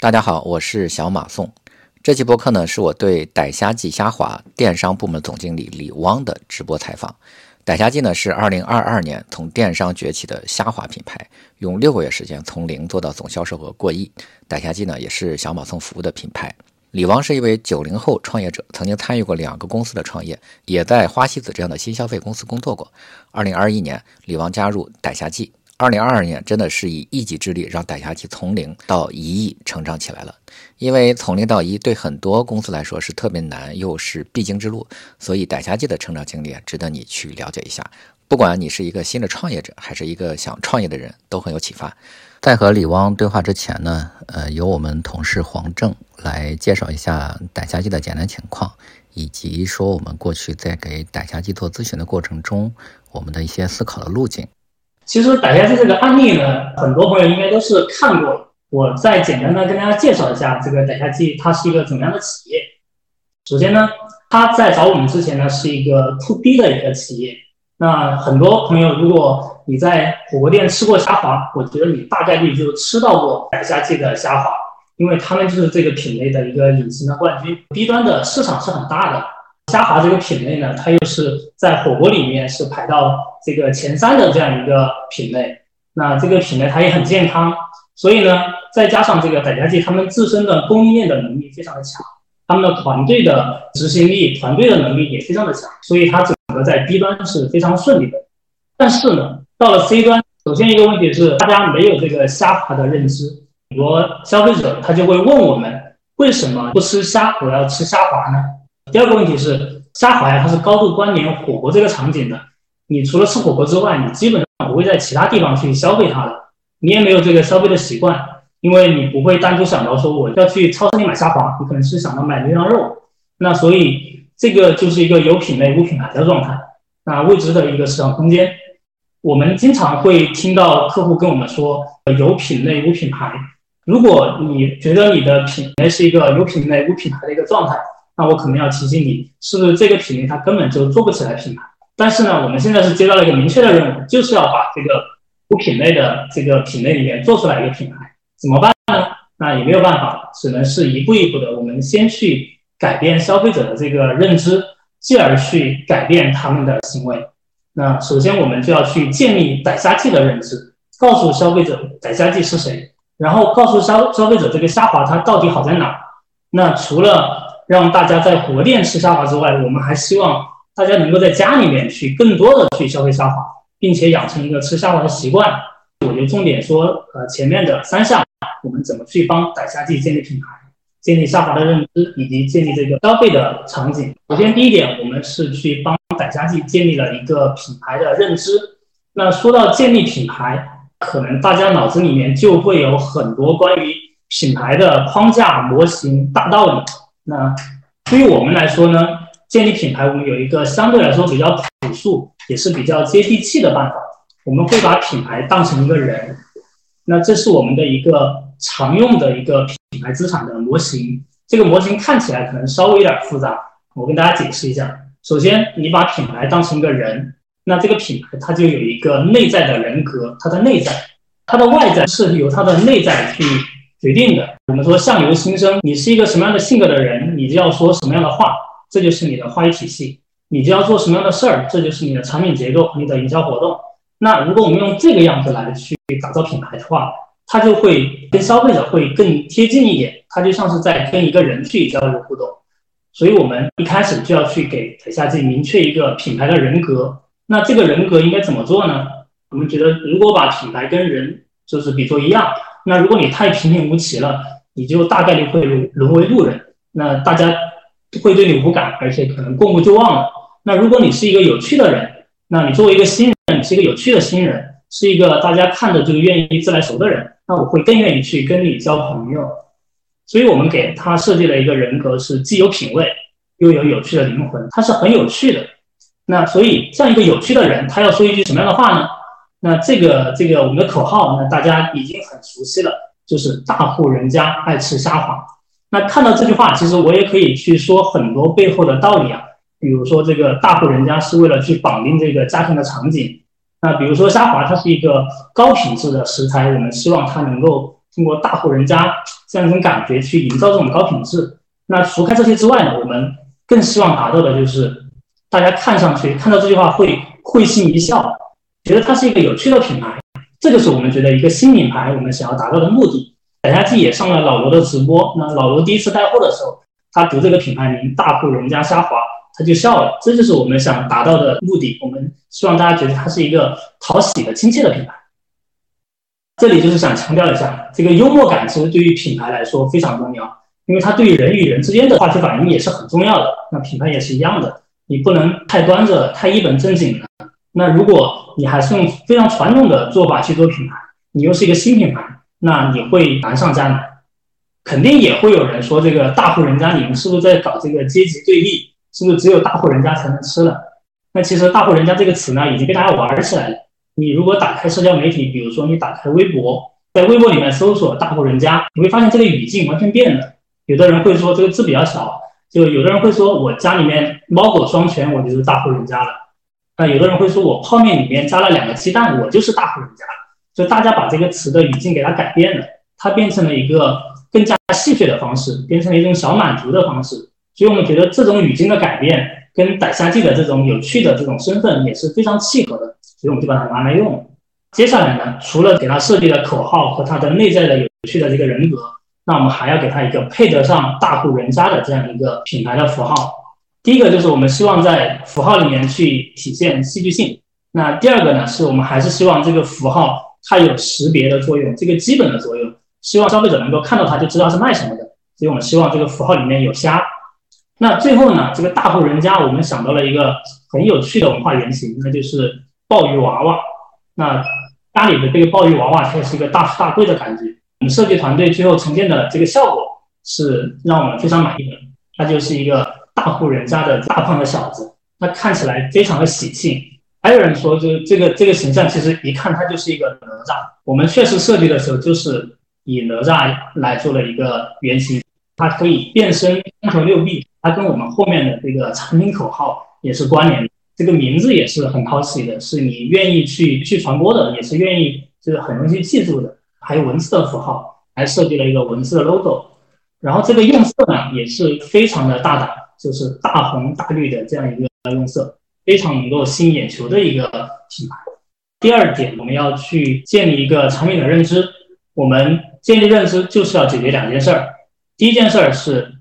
大家好，我是小马宋。这期播客呢，是我对逮虾记虾滑电商部门总经理李汪的直播采访。逮虾记呢是2022年从电商崛起的虾滑品牌，用六个月时间从零做到总销售额过亿。逮虾记呢也是小马送服务的品牌。李汪是一位九零后创业者，曾经参与过两个公司的创业，也在花西子这样的新消费公司工作过。2021年，李汪加入逮虾记。2022年真的是以一己之力让逮虾记从零到一亿成长起来了。因为从零到一对很多公司来说是特别难，又是必经之路，所以逮虾记的成长经历值得你去了解一下。不管你是一个新的创业者，还是一个想创业的人，都很有启发。在和李汪对话之前呢，呃，由我们同事黄正来介绍一下逮虾记的简单情况，以及说我们过去在给逮虾记做咨询的过程中，我们的一些思考的路径。其实逮虾记这个案例呢，很多朋友应该都是看过。我再简单的跟大家介绍一下这个逮虾记，它是一个怎么样的企业。首先呢，它在找我们之前呢，是一个 to B 的一个企业。那很多朋友，如果你在火锅店吃过虾滑，我觉得你大概率就吃到过逮虾记的虾滑，因为他们就是这个品类的一个隐形的冠军。B 端的市场是很大的，虾滑这个品类呢，它又是在火锅里面是排到这个前三的这样一个品类。那这个品类它也很健康。所以呢，再加上这个百家记，他们自身的供应链的能力非常的强，他们的团队的执行力、团队的能力也非常的强，所以它整个在 B 端是非常顺利的。但是呢，到了 C 端，首先一个问题是大家没有这个虾滑的认知，很多消费者他就会问我们，为什么不吃虾，我要吃虾滑呢？第二个问题是，虾滑呀，它是高度关联火锅这个场景的，你除了吃火锅之外，你基本上不会在其他地方去消费它的。你也没有这个消费的习惯，因为你不会单独想到说我要去超市里买虾滑，你可能是想到买牛羊肉。那所以这个就是一个有品类无品牌的状态，那未知的一个市场空间。我们经常会听到客户跟我们说有品类无品牌。如果你觉得你的品类是一个有品类无品牌的一个状态，那我可能要提醒你，是不是这个品类它根本就做不起来品牌？但是呢，我们现在是接到了一个明确的任务，就是要把这个。无品类的这个品类里面做出来一个品牌，怎么办呢？那也没有办法，只能是一步一步的，我们先去改变消费者的这个认知，继而去改变他们的行为。那首先我们就要去建立逮虾记的认知，告诉消费者逮虾记是谁，然后告诉消消费者这个虾滑它到底好在哪。那除了让大家在火锅店吃虾滑之外，我们还希望大家能够在家里面去更多的去消费虾滑。并且养成一个吃虾滑的习惯，我就重点说，呃，前面的三项，我们怎么去帮逮虾记建立品牌、建立虾滑的认知，以及建立这个消费的场景。首先，第一点，我们是去帮逮虾记建立了一个品牌的认知。那说到建立品牌，可能大家脑子里面就会有很多关于品牌的框架、模型、大道理。那对于我们来说呢，建立品牌，我们有一个相对来说比较朴素。也是比较接地气的办法。我们会把品牌当成一个人，那这是我们的一个常用的一个品牌资产的模型。这个模型看起来可能稍微有点复杂，我跟大家解释一下。首先，你把品牌当成一个人，那这个品牌它就有一个内在的人格，它的内在，它的外在是由它的内在去决定的。我们说相由心生，你是一个什么样的性格的人，你就要说什么样的话，这就是你的话语体系。你就要做什么样的事儿，这就是你的产品结构、你的营销活动。那如果我们用这个样子来去打造品牌的话，它就会跟消费者会更贴近一点，它就像是在跟一个人去交流互动。所以我们一开始就要去给台下去明确一个品牌的人格。那这个人格应该怎么做呢？我们觉得，如果把品牌跟人就是比作一样，那如果你太平平无奇了，你就大概率会沦为路人。那大家会对你无感，而且可能过目就忘了。那如果你是一个有趣的人，那你作为一个新人，你是一个有趣的新人，是一个大家看着就愿意自来熟的人，那我会更愿意去跟你交朋友。所以我们给他设计了一个人格，是既有品味又有有趣的灵魂，他是很有趣的。那所以像一个有趣的人，他要说一句什么样的话呢？那这个这个我们的口号，呢大家已经很熟悉了，就是大户人家爱吃虾滑。那看到这句话，其实我也可以去说很多背后的道理啊。比如说，这个大户人家是为了去绑定这个家庭的场景。那比如说虾滑，它是一个高品质的食材，我们希望它能够通过大户人家这样一种感觉去营造这种高品质。那除开这些之外呢，我们更希望达到的就是大家看上去看到这句话会会心一笑，觉得它是一个有趣的品牌。这就是我们觉得一个新品牌我们想要达到的目的。等下季也上了老罗的直播，那老罗第一次带货的时候，他读这个品牌名“大户人家虾滑”，他就笑了。这就是我们想达到的目的。我们希望大家觉得它是一个讨喜的、亲切的品牌。这里就是想强调一下，这个幽默感其实对于品牌来说非常重要，因为它对于人与人之间的话题反应也是很重要的。那品牌也是一样的，你不能太端着、太一本正经的。那如果你还是用非常传统的做法去做品牌，你又是一个新品牌。那你会难上加难，肯定也会有人说这个大户人家，你们是不是在搞这个阶级对立？是不是只有大户人家才能吃了？那其实大户人家这个词呢，已经被大家玩起来了。你如果打开社交媒体，比如说你打开微博，在微博里面搜索大户人家，你会发现这个语境完全变了。有的人会说这个字比较小，就有的人会说我家里面猫狗双全，我就是大户人家了。那有的人会说我泡面里面加了两个鸡蛋，我就是大户人家。就大家把这个词的语境给它改变了，它变成了一个更加戏谑的方式，变成了一种小满足的方式。所以我们觉得这种语境的改变跟逮虾记的这种有趣的这种身份也是非常契合的，所以我们就把它拿来用。接下来呢，除了给它设计的口号和它的内在的有趣的这个人格，那我们还要给它一个配得上大户人家的这样一个品牌的符号。第一个就是我们希望在符号里面去体现戏剧性。那第二个呢，是我们还是希望这个符号。它有识别的作用，这个基本的作用，希望消费者能够看到它就知道是卖什么的。所以我们希望这个符号里面有虾。那最后呢，这个大户人家，我们想到了一个很有趣的文化原型，那就是鲍鱼娃娃。那家里的这个鲍鱼娃娃，它是一个大富大贵的感觉。我们设计团队最后呈现的这个效果是让我们非常满意的。它就是一个户人家的大胖的小子，他看起来非常的喜庆。还有人说，就是这个这个形象，其实一看他就是一个哪吒。我们确实设计的时候，就是以哪吒来做了一个原型，它可以变身三头六臂，它跟我们后面的这个产品口号也是关联。这个名字也是很讨喜的，是你愿意去去传播的，也是愿意就是很容易记住的。还有文字的符号，还设计了一个文字的 logo。然后这个用色呢，也是非常的大胆，就是大红大绿的这样一个用色。非常能够吸引眼球的一个品牌。第二点，我们要去建立一个产品的认知。我们建立认知就是要解决两件事儿。第一件事儿是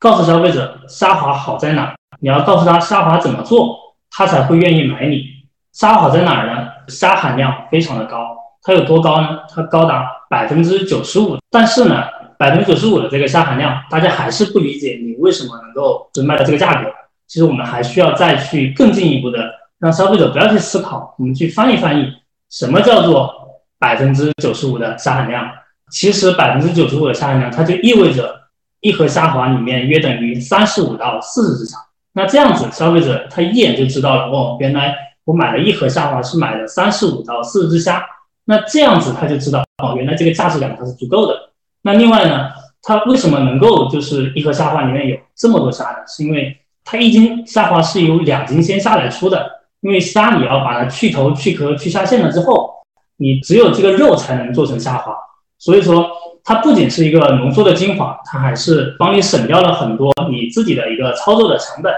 告诉消费者沙滑好在哪，你要告诉他沙滑怎么做，他才会愿意买你。沙好在哪儿呢？沙含量非常的高，它有多高呢？它高达百分之九十五。但是呢，百分之九十五的这个虾含量，大家还是不理解你为什么能够只卖到这个价格。其实我们还需要再去更进一步的，让消费者不要去思考，我们去翻译翻译，什么叫做百分之九十五的虾含量？其实百分之九十五的虾含量，它就意味着一盒虾滑里面约等于三十五到四十只虾。那这样子，消费者他一眼就知道了，哦，原来我买了一盒虾滑是买了三十五到四十只虾。那这样子他就知道，哦，原来这个价值感它是足够的。那另外呢，它为什么能够就是一盒虾滑里面有这么多虾呢？是因为它一斤虾滑是由两斤鲜虾来出的，因为虾你要把它去头、去壳、去虾线了之后，你只有这个肉才能做成虾滑。所以说，它不仅是一个浓缩的精华，它还是帮你省掉了很多你自己的一个操作的成本。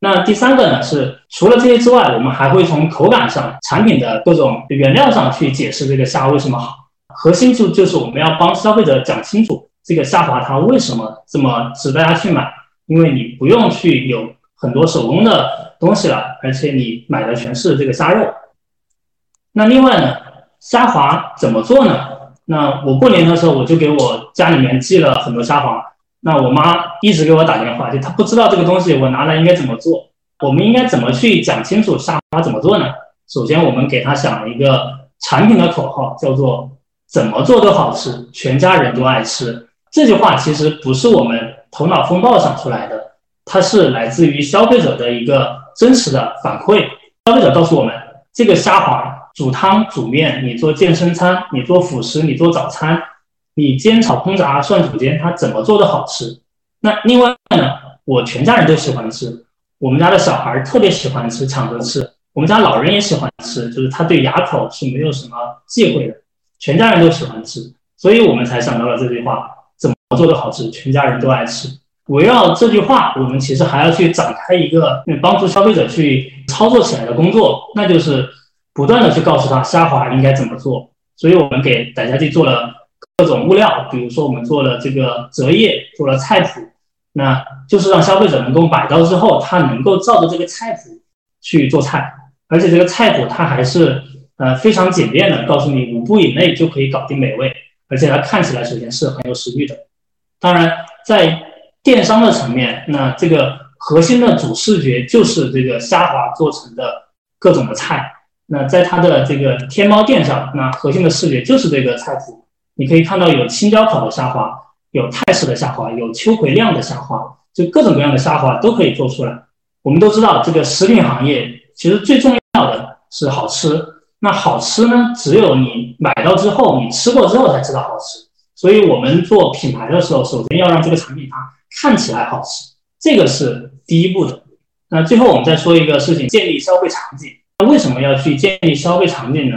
那第三个呢，是除了这些之外，我们还会从口感上、产品的各种原料上去解释这个虾为什么好。核心就就是我们要帮消费者讲清楚这个虾滑它为什么这么值得大家去买。因为你不用去有很多手工的东西了，而且你买的全是这个虾肉。那另外呢，虾滑怎么做呢？那我过年的时候我就给我家里面寄了很多虾滑。那我妈一直给我打电话，就她不知道这个东西我拿来应该怎么做。我们应该怎么去讲清楚虾滑怎么做呢？首先我们给她想了一个产品的口号，叫做“怎么做都好吃，全家人都爱吃”。这句话其实不是我们。头脑风暴想出来的，它是来自于消费者的一个真实的反馈。消费者告诉我们，这个虾滑煮汤煮面，你做健身餐，你做辅食，你做早餐，你煎炒烹炸涮煮煎，它怎么做都好吃？那另外呢，我全家人都喜欢吃，我们家的小孩特别喜欢吃，抢着吃，我们家老人也喜欢吃，就是他对牙口是没有什么忌讳的，全家人都喜欢吃。所以我们才想到了这句话：怎么做的好吃，全家人都爱吃。围绕这句话，我们其实还要去展开一个帮助消费者去操作起来的工作，那就是不断的去告诉他虾滑应该怎么做。所以我们给傣家记做了各种物料，比如说我们做了这个折页，做了菜谱，那就是让消费者能够买到之后，他能够照着这个菜谱去做菜，而且这个菜谱它还是呃非常简便的，告诉你五步以内就可以搞定美味，而且它看起来首先是很有食欲的。当然在电商的层面，那这个核心的主视觉就是这个虾滑做成的各种的菜。那在它的这个天猫店上，那核心的视觉就是这个菜谱。你可以看到有青椒烤的虾滑，有泰式的虾滑，有秋葵酿的虾滑，就各种各样的虾滑都可以做出来。我们都知道，这个食品行业其实最重要的是好吃。那好吃呢，只有你买到之后，你吃过之后才知道好吃。所以我们做品牌的时候，首先要让这个产品它。看起来好吃，这个是第一步的。那最后我们再说一个事情，建立消费场景。那为什么要去建立消费场景呢？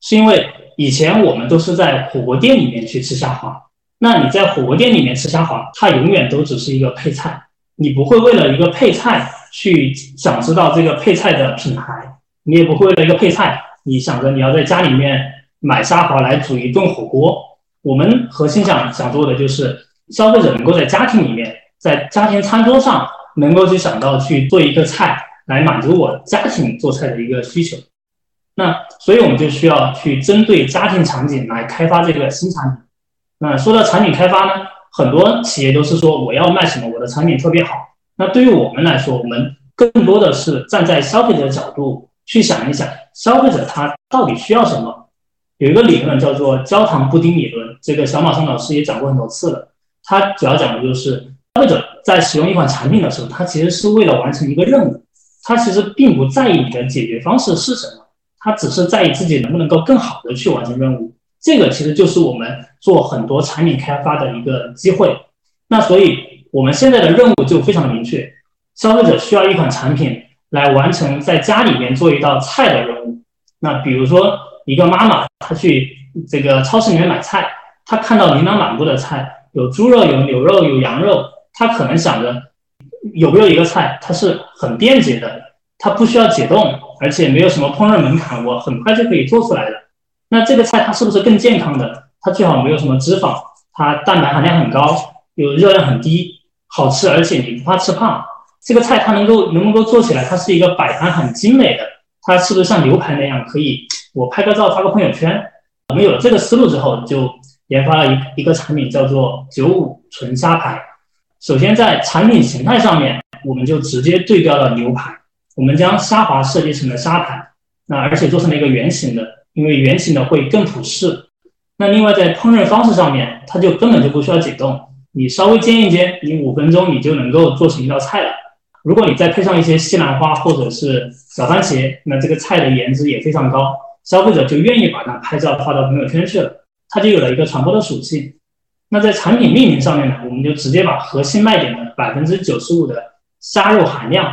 是因为以前我们都是在火锅店里面去吃虾滑。那你在火锅店里面吃虾滑，它永远都只是一个配菜，你不会为了一个配菜去想知道这个配菜的品牌，你也不会为了一个配菜，你想着你要在家里面买虾滑来煮一顿火锅。我们核心想想做的就是。消费者能够在家庭里面，在家庭餐桌上，能够去想到去做一个菜来满足我家庭做菜的一个需求。那所以我们就需要去针对家庭场景来开发这个新产品。那说到产品开发呢，很多企业都是说我要卖什么，我的产品特别好。那对于我们来说，我们更多的是站在消费者角度去想一想，消费者他到底需要什么？有一个理论叫做焦糖布丁理论，这个小马松老师也讲过很多次了。他主要讲的就是消费者在使用一款产品的时候，他其实是为了完成一个任务，他其实并不在意你的解决方式是什么，他只是在意自己能不能够更好的去完成任务。这个其实就是我们做很多产品开发的一个机会。那所以我们现在的任务就非常的明确，消费者需要一款产品来完成在家里面做一道菜的任务。那比如说一个妈妈，她去这个超市里面买菜，她看到琳琅满目的菜。有猪肉，有牛肉，有羊肉，她可能想着有没有一个菜，它是很便捷的，它不需要解冻，而且没有什么烹饪门槛，我很快就可以做出来的。那这个菜它是不是更健康的？它最好没有什么脂肪，它蛋白含量很高，有热量很低，好吃，而且你不怕吃胖。这个菜它能够能不能够做起来？它是一个摆盘很精美的，它是不是像牛排那样可以我拍个照发个朋友圈？我们有了这个思路之后就。研发了一一个产品，叫做九五纯虾排。首先在产品形态上面，我们就直接对标了牛排。我们将虾滑设计成了虾排，那而且做成了一个圆形的，因为圆形的会更普适。那另外在烹饪方式上面，它就根本就不需要解冻，你稍微煎一煎，你五分钟你就能够做成一道菜了。如果你再配上一些西兰花或者是小番茄，那这个菜的颜值也非常高，消费者就愿意把它拍照发到朋友圈去了。它就有了一个传播的属性。那在产品命名上面呢，我们就直接把核心卖点的百分之九十五的虾肉含量，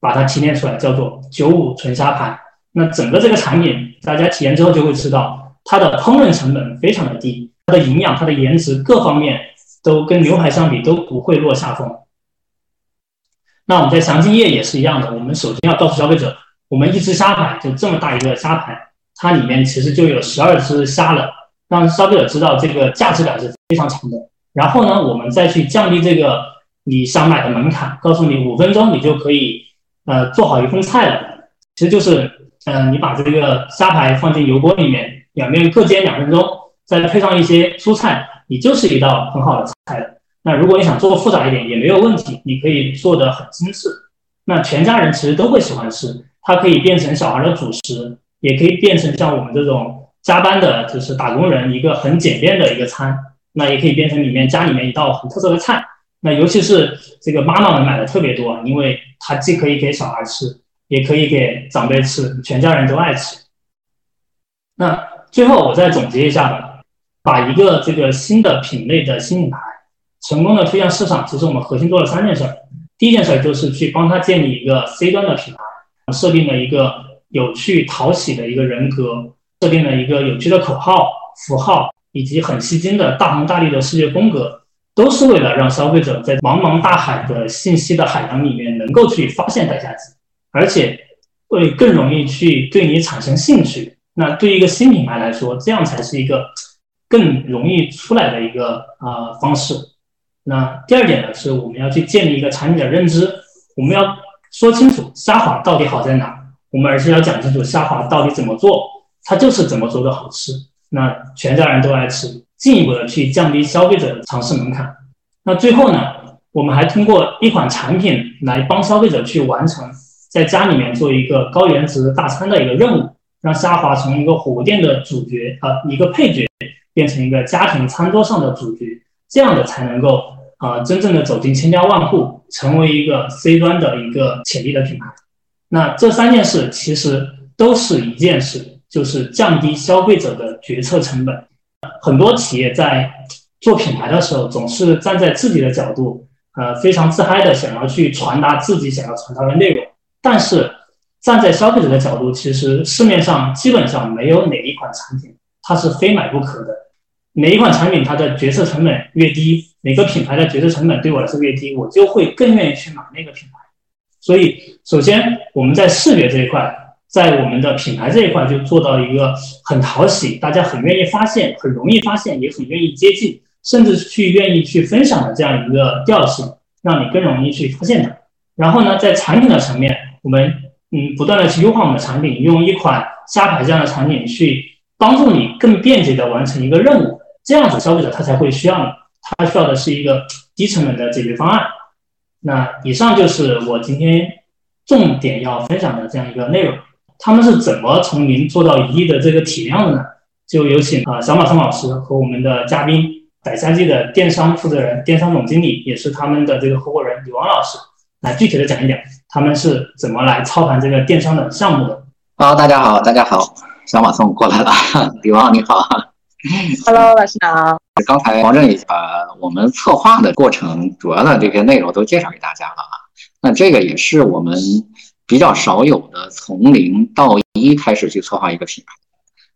把它提炼出来，叫做九五纯虾盘。那整个这个产品，大家体验之后就会知道，它的烹饪成本非常的低，它的营养、它的颜值各方面都跟牛排相比都不会落下风。那我们在详情页也是一样的，我们首先要告诉消费者，我们一只虾排就这么大一个虾排，它里面其实就有十二只虾了。让消费者知道这个价值感是非常强的。然后呢，我们再去降低这个你想买的门槛，告诉你五分钟你就可以呃做好一份菜了。其实就是，嗯，你把这个虾排放进油锅里面，两面各煎两分钟，再配上一些蔬菜，你就是一道很好的菜了。那如果你想做复杂一点也没有问题，你可以做的很精致。那全家人其实都会喜欢吃，它可以变成小孩的主食，也可以变成像我们这种。加班的就是打工人，一个很简便的一个餐，那也可以变成里面家里面一道很特色的菜。那尤其是这个妈妈们买的特别多，因为它既可以给小孩吃，也可以给长辈吃，全家人都爱吃。那最后我再总结一下吧，把一个这个新的品类的新品牌成功的推向市场，其实我们核心做了三件事。第一件事就是去帮他建立一个 C 端的品牌，设定了一个有趣讨喜的一个人格。设定了一个有趣的口号、符号，以及很吸睛的大红大绿的视觉风格，都是为了让消费者在茫茫大海的信息的海洋里面能够去发现代下机，而且会更容易去对你产生兴趣。那对一个新品牌来说，这样才是一个更容易出来的一个啊方式。那第二点呢，是我们要去建立一个产品的认知，我们要说清楚虾滑到底好在哪，我们而是要讲清楚虾滑到底怎么做，它就是怎么做的好吃，那全家人都爱吃，进一步的去降低消费者的尝试门槛。那最后呢，我们还通过一款产品来帮消费者去完成在家里面做一个高颜值大餐的一个任务，让虾滑从一个火锅店的主角啊一个配角，变成一个家庭餐桌上的主角。这样的才能够啊，真正的走进千家万户，成为一个 C 端的一个潜力的品牌。那这三件事其实都是一件事，就是降低消费者的决策成本。很多企业在做品牌的时候，总是站在自己的角度，呃，非常自嗨的想要去传达自己想要传达的内容。但是站在消费者的角度，其实市面上基本上没有哪一款产品它是非买不可的。每一款产品它的决策成本越低，每个品牌的决策成本对我来说越低，我就会更愿意去买那个品牌。所以，首先我们在视觉这一块，在我们的品牌这一块就做到一个很讨喜，大家很愿意发现，很容易发现，也很愿意接近，甚至去愿意去分享的这样一个调性，让你更容易去发现它。然后呢，在产品的层面，我们嗯不断的去优化我们的产品，用一款虾牌这样的产品去帮助你更便捷的完成一个任务。这样子，消费者他才会需要你，他需要的是一个 低成本的解决方案。那以上就是我今天重点要分享的这样一个内容。他们是怎么从零做到一亿的这个体量的呢？就有请啊小马宋老师和我们的嘉宾百家记的电商负责人、电商总经理，也是他们的这个合伙人李王老师，来具体的讲一讲他们是怎么来操盘这个电商的项目的。好，大家好，大家好，小马宋过来了，李王你好。Hello，老师好。刚才王正也把我们策划的过程主要的这些内容都介绍给大家了啊。那这个也是我们比较少有的从零到一开始去策划一个品牌，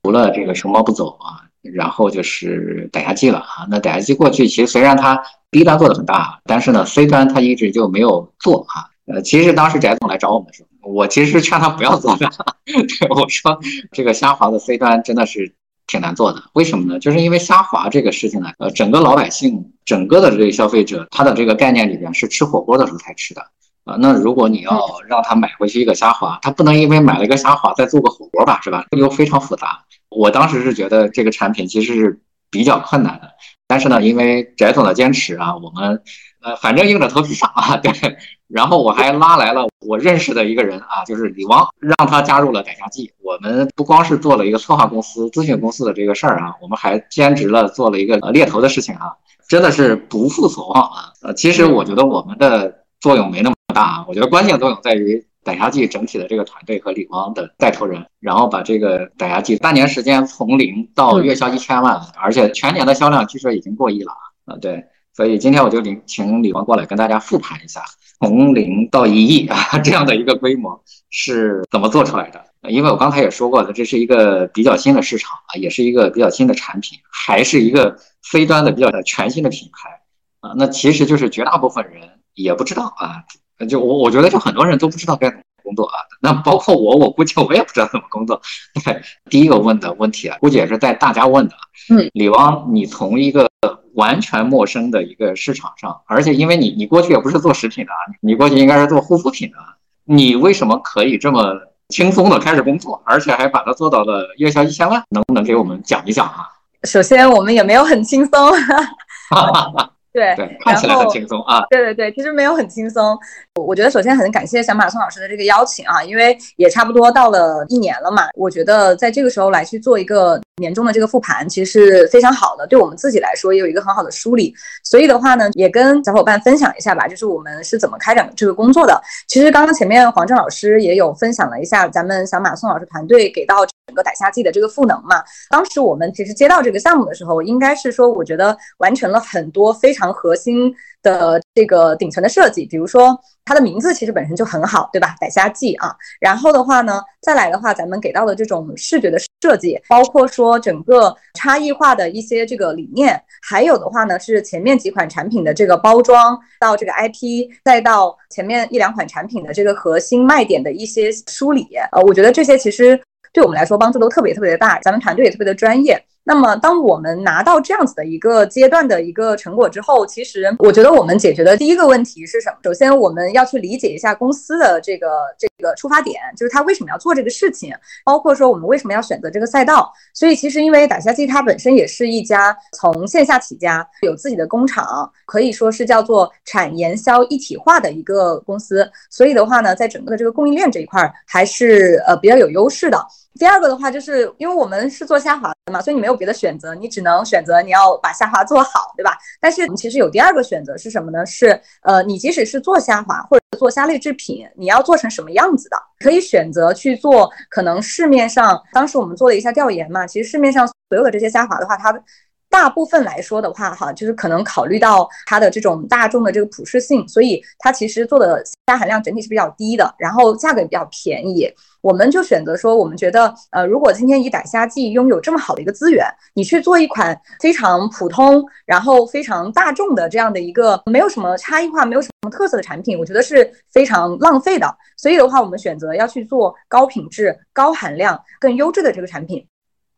除了这个熊猫不走啊，然后就是逮虾记了啊。那逮虾记过去其实虽然它 B 端做的很大，但是呢 C 端它一直就没有做啊。呃，其实当时翟总来找我们的时候，我其实劝他不要做的，对我说这个虾滑的 C 端真的是。挺难做的，为什么呢？就是因为虾滑这个事情呢，呃，整个老百姓，整个的这个消费者，他的这个概念里边是吃火锅的时候才吃的啊。那如果你要让他买回去一个虾滑，他不能因为买了一个虾滑再做个火锅吧，是吧？这又非常复杂。我当时是觉得这个产品其实是比较困难的，但是呢，因为翟总的坚持啊，我们。呃，反正硬着头皮上啊，对。然后我还拉来了我认识的一个人啊，就是李王，让他加入了逮虾记。我们不光是做了一个策划公司、咨询公司的这个事儿啊，我们还兼职了做了一个猎头的事情啊，真的是不负所望啊。呃，其实我觉得我们的作用没那么大啊，我觉得关键作用在于逮虾记整体的这个团队和李王的带头人，然后把这个逮虾记半年时间从零到月销一千万，而且全年的销量据说已经过亿了啊，啊，对。所以今天我就领请李王过来跟大家复盘一下，从零到一亿啊 这样的一个规模是怎么做出来的？因为我刚才也说过了，这是一个比较新的市场啊，也是一个比较新的产品，还是一个非端的比较全新的品牌啊。那其实就是绝大部分人也不知道啊，就我我觉得就很多人都不知道该怎么工作啊。那包括我，我估计我也不知道怎么工作。对，第一个问的问题啊，估计也是在大家问的。嗯，李汪，你从一个完全陌生的一个市场上，而且因为你你过去也不是做食品的，你过去应该是做护肤品的，你为什么可以这么轻松的开始工作，而且还把它做到了月销一千万？能不能给我们讲一讲啊？首先，我们也没有很轻松。对，看起来很轻松啊。对对对，其实没有很轻松。我我觉得首先很感谢小马宋老师的这个邀请啊，因为也差不多到了一年了嘛。我觉得在这个时候来去做一个年终的这个复盘，其实是非常好的，对我们自己来说也有一个很好的梳理。所以的话呢，也跟小伙伴分享一下吧，就是我们是怎么开展这个工作的。其实刚刚前面黄正老师也有分享了一下咱们小马宋老师团队给到整个歹虾季的这个赋能嘛。当时我们其实接到这个项目的时候，应该是说，我觉得完成了很多非常核心的这个顶层的设计，比如说它的名字其实本身就很好，对吧？歹虾季啊。然后的话呢，再来的话，咱们给到的这种视觉的设计，包括说整个差异化的一些这个理念，还有的话呢，是前面几款产品的这个包装，到这个 IP，再到前面一两款产品的这个核心卖点的一些梳理，呃，我觉得这些其实对我们来说帮助都特别特别的大，咱们团队也特别的专业。那么，当我们拿到这样子的一个阶段的一个成果之后，其实我觉得我们解决的第一个问题是什么？首先，我们要去理解一下公司的这个这个出发点，就是他为什么要做这个事情，包括说我们为什么要选择这个赛道。所以，其实因为打虾机它本身也是一家从线下起家，有自己的工厂，可以说是叫做产研销一体化的一个公司。所以的话呢，在整个的这个供应链这一块还是呃比较有优势的。第二个的话，就是因为我们是做虾滑的嘛，所以你没有别的选择，你只能选择你要把虾滑做好，对吧？但是我们其实有第二个选择是什么呢？是呃，你即使是做虾滑或者做虾类制品，你要做成什么样子的？可以选择去做，可能市面上当时我们做了一下调研嘛，其实市面上所有的这些虾滑的话，它大部分来说的话，哈，就是可能考虑到它的这种大众的这个普适性，所以它其实做的虾含量整体是比较低的，然后价格也比较便宜。我们就选择说，我们觉得，呃，如果今天以歹虾季拥有这么好的一个资源，你去做一款非常普通，然后非常大众的这样的一个没有什么差异化、没有什么特色的产品，我觉得是非常浪费的。所以的话，我们选择要去做高品质、高含量、更优质的这个产品。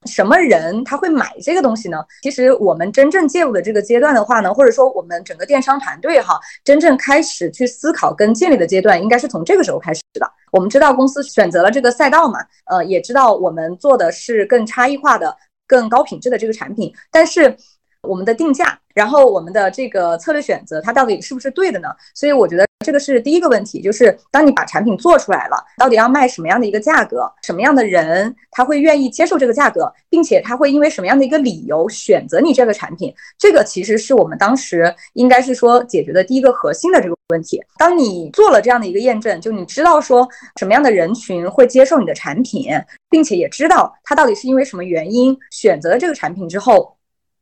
什么人他会买这个东西呢？其实我们真正介入的这个阶段的话呢，或者说我们整个电商团队哈，真正开始去思考跟建立的阶段，应该是从这个时候开始的。我们知道公司选择了这个赛道嘛，呃，也知道我们做的是更差异化的、更高品质的这个产品，但是。我们的定价，然后我们的这个策略选择，它到底是不是对的呢？所以我觉得这个是第一个问题，就是当你把产品做出来了，到底要卖什么样的一个价格，什么样的人他会愿意接受这个价格，并且他会因为什么样的一个理由选择你这个产品，这个其实是我们当时应该是说解决的第一个核心的这个问题。当你做了这样的一个验证，就你知道说什么样的人群会接受你的产品，并且也知道他到底是因为什么原因选择了这个产品之后。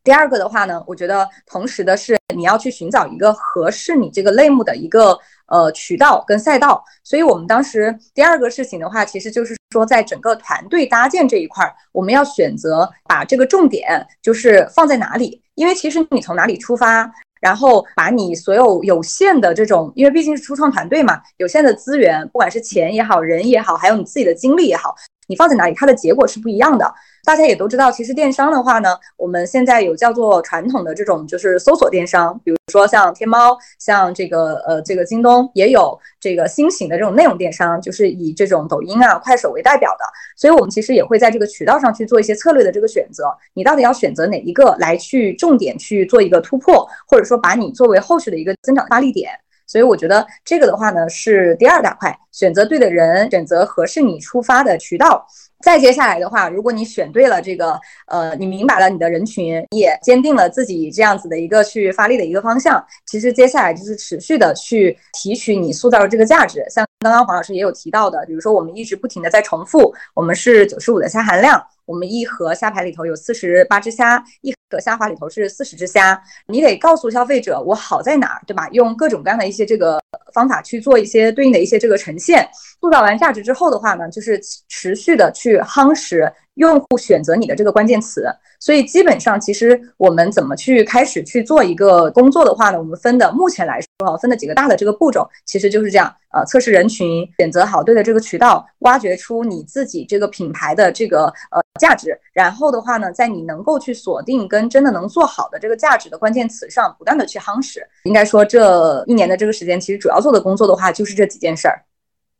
第二个的话呢，我觉得同时的是你要去寻找一个合适你这个类目的一个呃渠道跟赛道，所以我们当时第二个事情的话，其实就是说在整个团队搭建这一块儿，我们要选择把这个重点就是放在哪里，因为其实你从哪里出发，然后把你所有有限的这种，因为毕竟是初创团队嘛，有限的资源，不管是钱也好，人也好，还有你自己的精力也好。你放在哪里，它的结果是不一样的。大家也都知道，其实电商的话呢，我们现在有叫做传统的这种就是搜索电商，比如说像天猫，像这个呃这个京东，也有这个新型的这种内容电商，就是以这种抖音啊、快手为代表的。所以我们其实也会在这个渠道上去做一些策略的这个选择。你到底要选择哪一个来去重点去做一个突破，或者说把你作为后续的一个增长发力点？所以我觉得这个的话呢是第二大块，选择对的人，选择合适你出发的渠道。再接下来的话，如果你选对了这个，呃，你明白了你的人群，也坚定了自己这样子的一个去发力的一个方向，其实接下来就是持续的去提取你塑造的这个价值。像刚刚黄老师也有提到的，比如说我们一直不停的在重复，我们是九十五的虾含量。我们一盒虾排里头有四十八只虾，一盒虾滑里头是四十只虾。你得告诉消费者我好在哪儿，对吧？用各种各样的一些这个方法去做一些对应的一些这个呈现。塑造完价值之后的话呢，就是持续的去夯实。用户选择你的这个关键词，所以基本上其实我们怎么去开始去做一个工作的话呢？我们分的目前来说啊，分的几个大的这个步骤，其实就是这样：呃，测试人群，选择好对的这个渠道，挖掘出你自己这个品牌的这个呃价值，然后的话呢，在你能够去锁定跟真的能做好的这个价值的关键词上，不断的去夯实。应该说这一年的这个时间，其实主要做的工作的话，就是这几件事儿。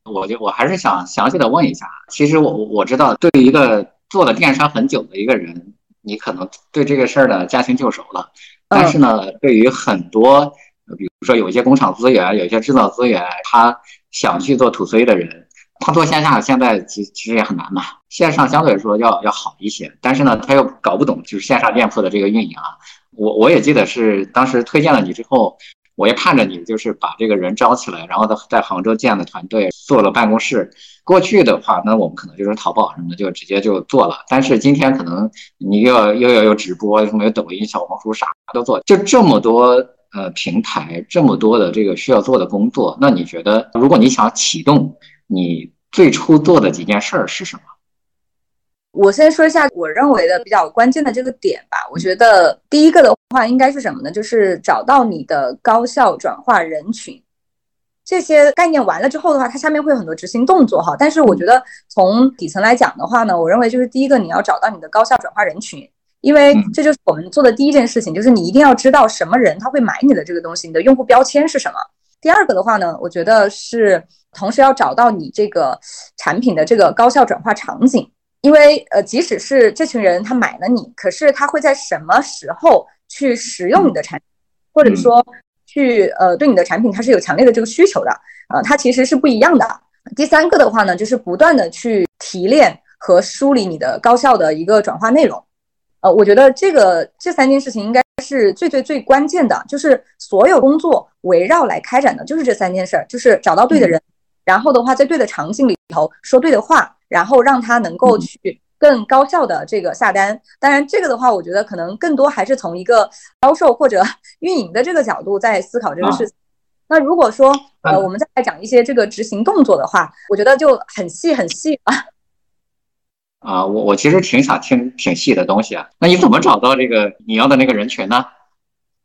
我就我还是想详细的问一下，其实我我知道对于一个。做了电商很久的一个人，你可能对这个事儿呢驾轻就熟了。但是呢，对于很多，比如说有一些工厂资源、有一些制造资源，他想去做土 C 的人，他做线下现在其其实也很难嘛。线上相对来说要要好一些，但是呢，他又搞不懂就是线上店铺的这个运营啊。我我也记得是当时推荐了你之后，我也盼着你就是把这个人招起来，然后在在杭州建了团队，做了办公室。过去的话，那我们可能就是淘宝什么的就直接就做了。但是今天可能你又要又要有直播，什么有抖音、小红书，啥都做，就这么多呃平台，这么多的这个需要做的工作。那你觉得，如果你想启动，你最初做的几件事儿是什么？我先说一下我认为的比较关键的这个点吧。我觉得第一个的话应该是什么呢？就是找到你的高效转化人群。这些概念完了之后的话，它下面会有很多执行动作哈。但是我觉得从底层来讲的话呢，我认为就是第一个你要找到你的高效转化人群，因为这就是我们做的第一件事情，就是你一定要知道什么人他会买你的这个东西，你的用户标签是什么。第二个的话呢，我觉得是同时要找到你这个产品的这个高效转化场景。因为呃，即使是这群人他买了你，可是他会在什么时候去使用你的产品，或者说去呃对你的产品他是有强烈的这个需求的，呃，它其实是不一样的。第三个的话呢，就是不断的去提炼和梳理你的高效的一个转化内容。呃，我觉得这个这三件事情应该是最最最关键的，就是所有工作围绕来开展的，就是这三件事儿，就是找到对的人，然后的话在对的场景里头说对的话。然后让他能够去更高效的这个下单，当然这个的话，我觉得可能更多还是从一个销售或者运营的这个角度在思考这个事情。那如果说呃，我们再来讲一些这个执行动作的话，我觉得就很细很细啊。啊，我我其实挺想听挺细的东西啊。那你怎么找到这个你要的那个人群呢？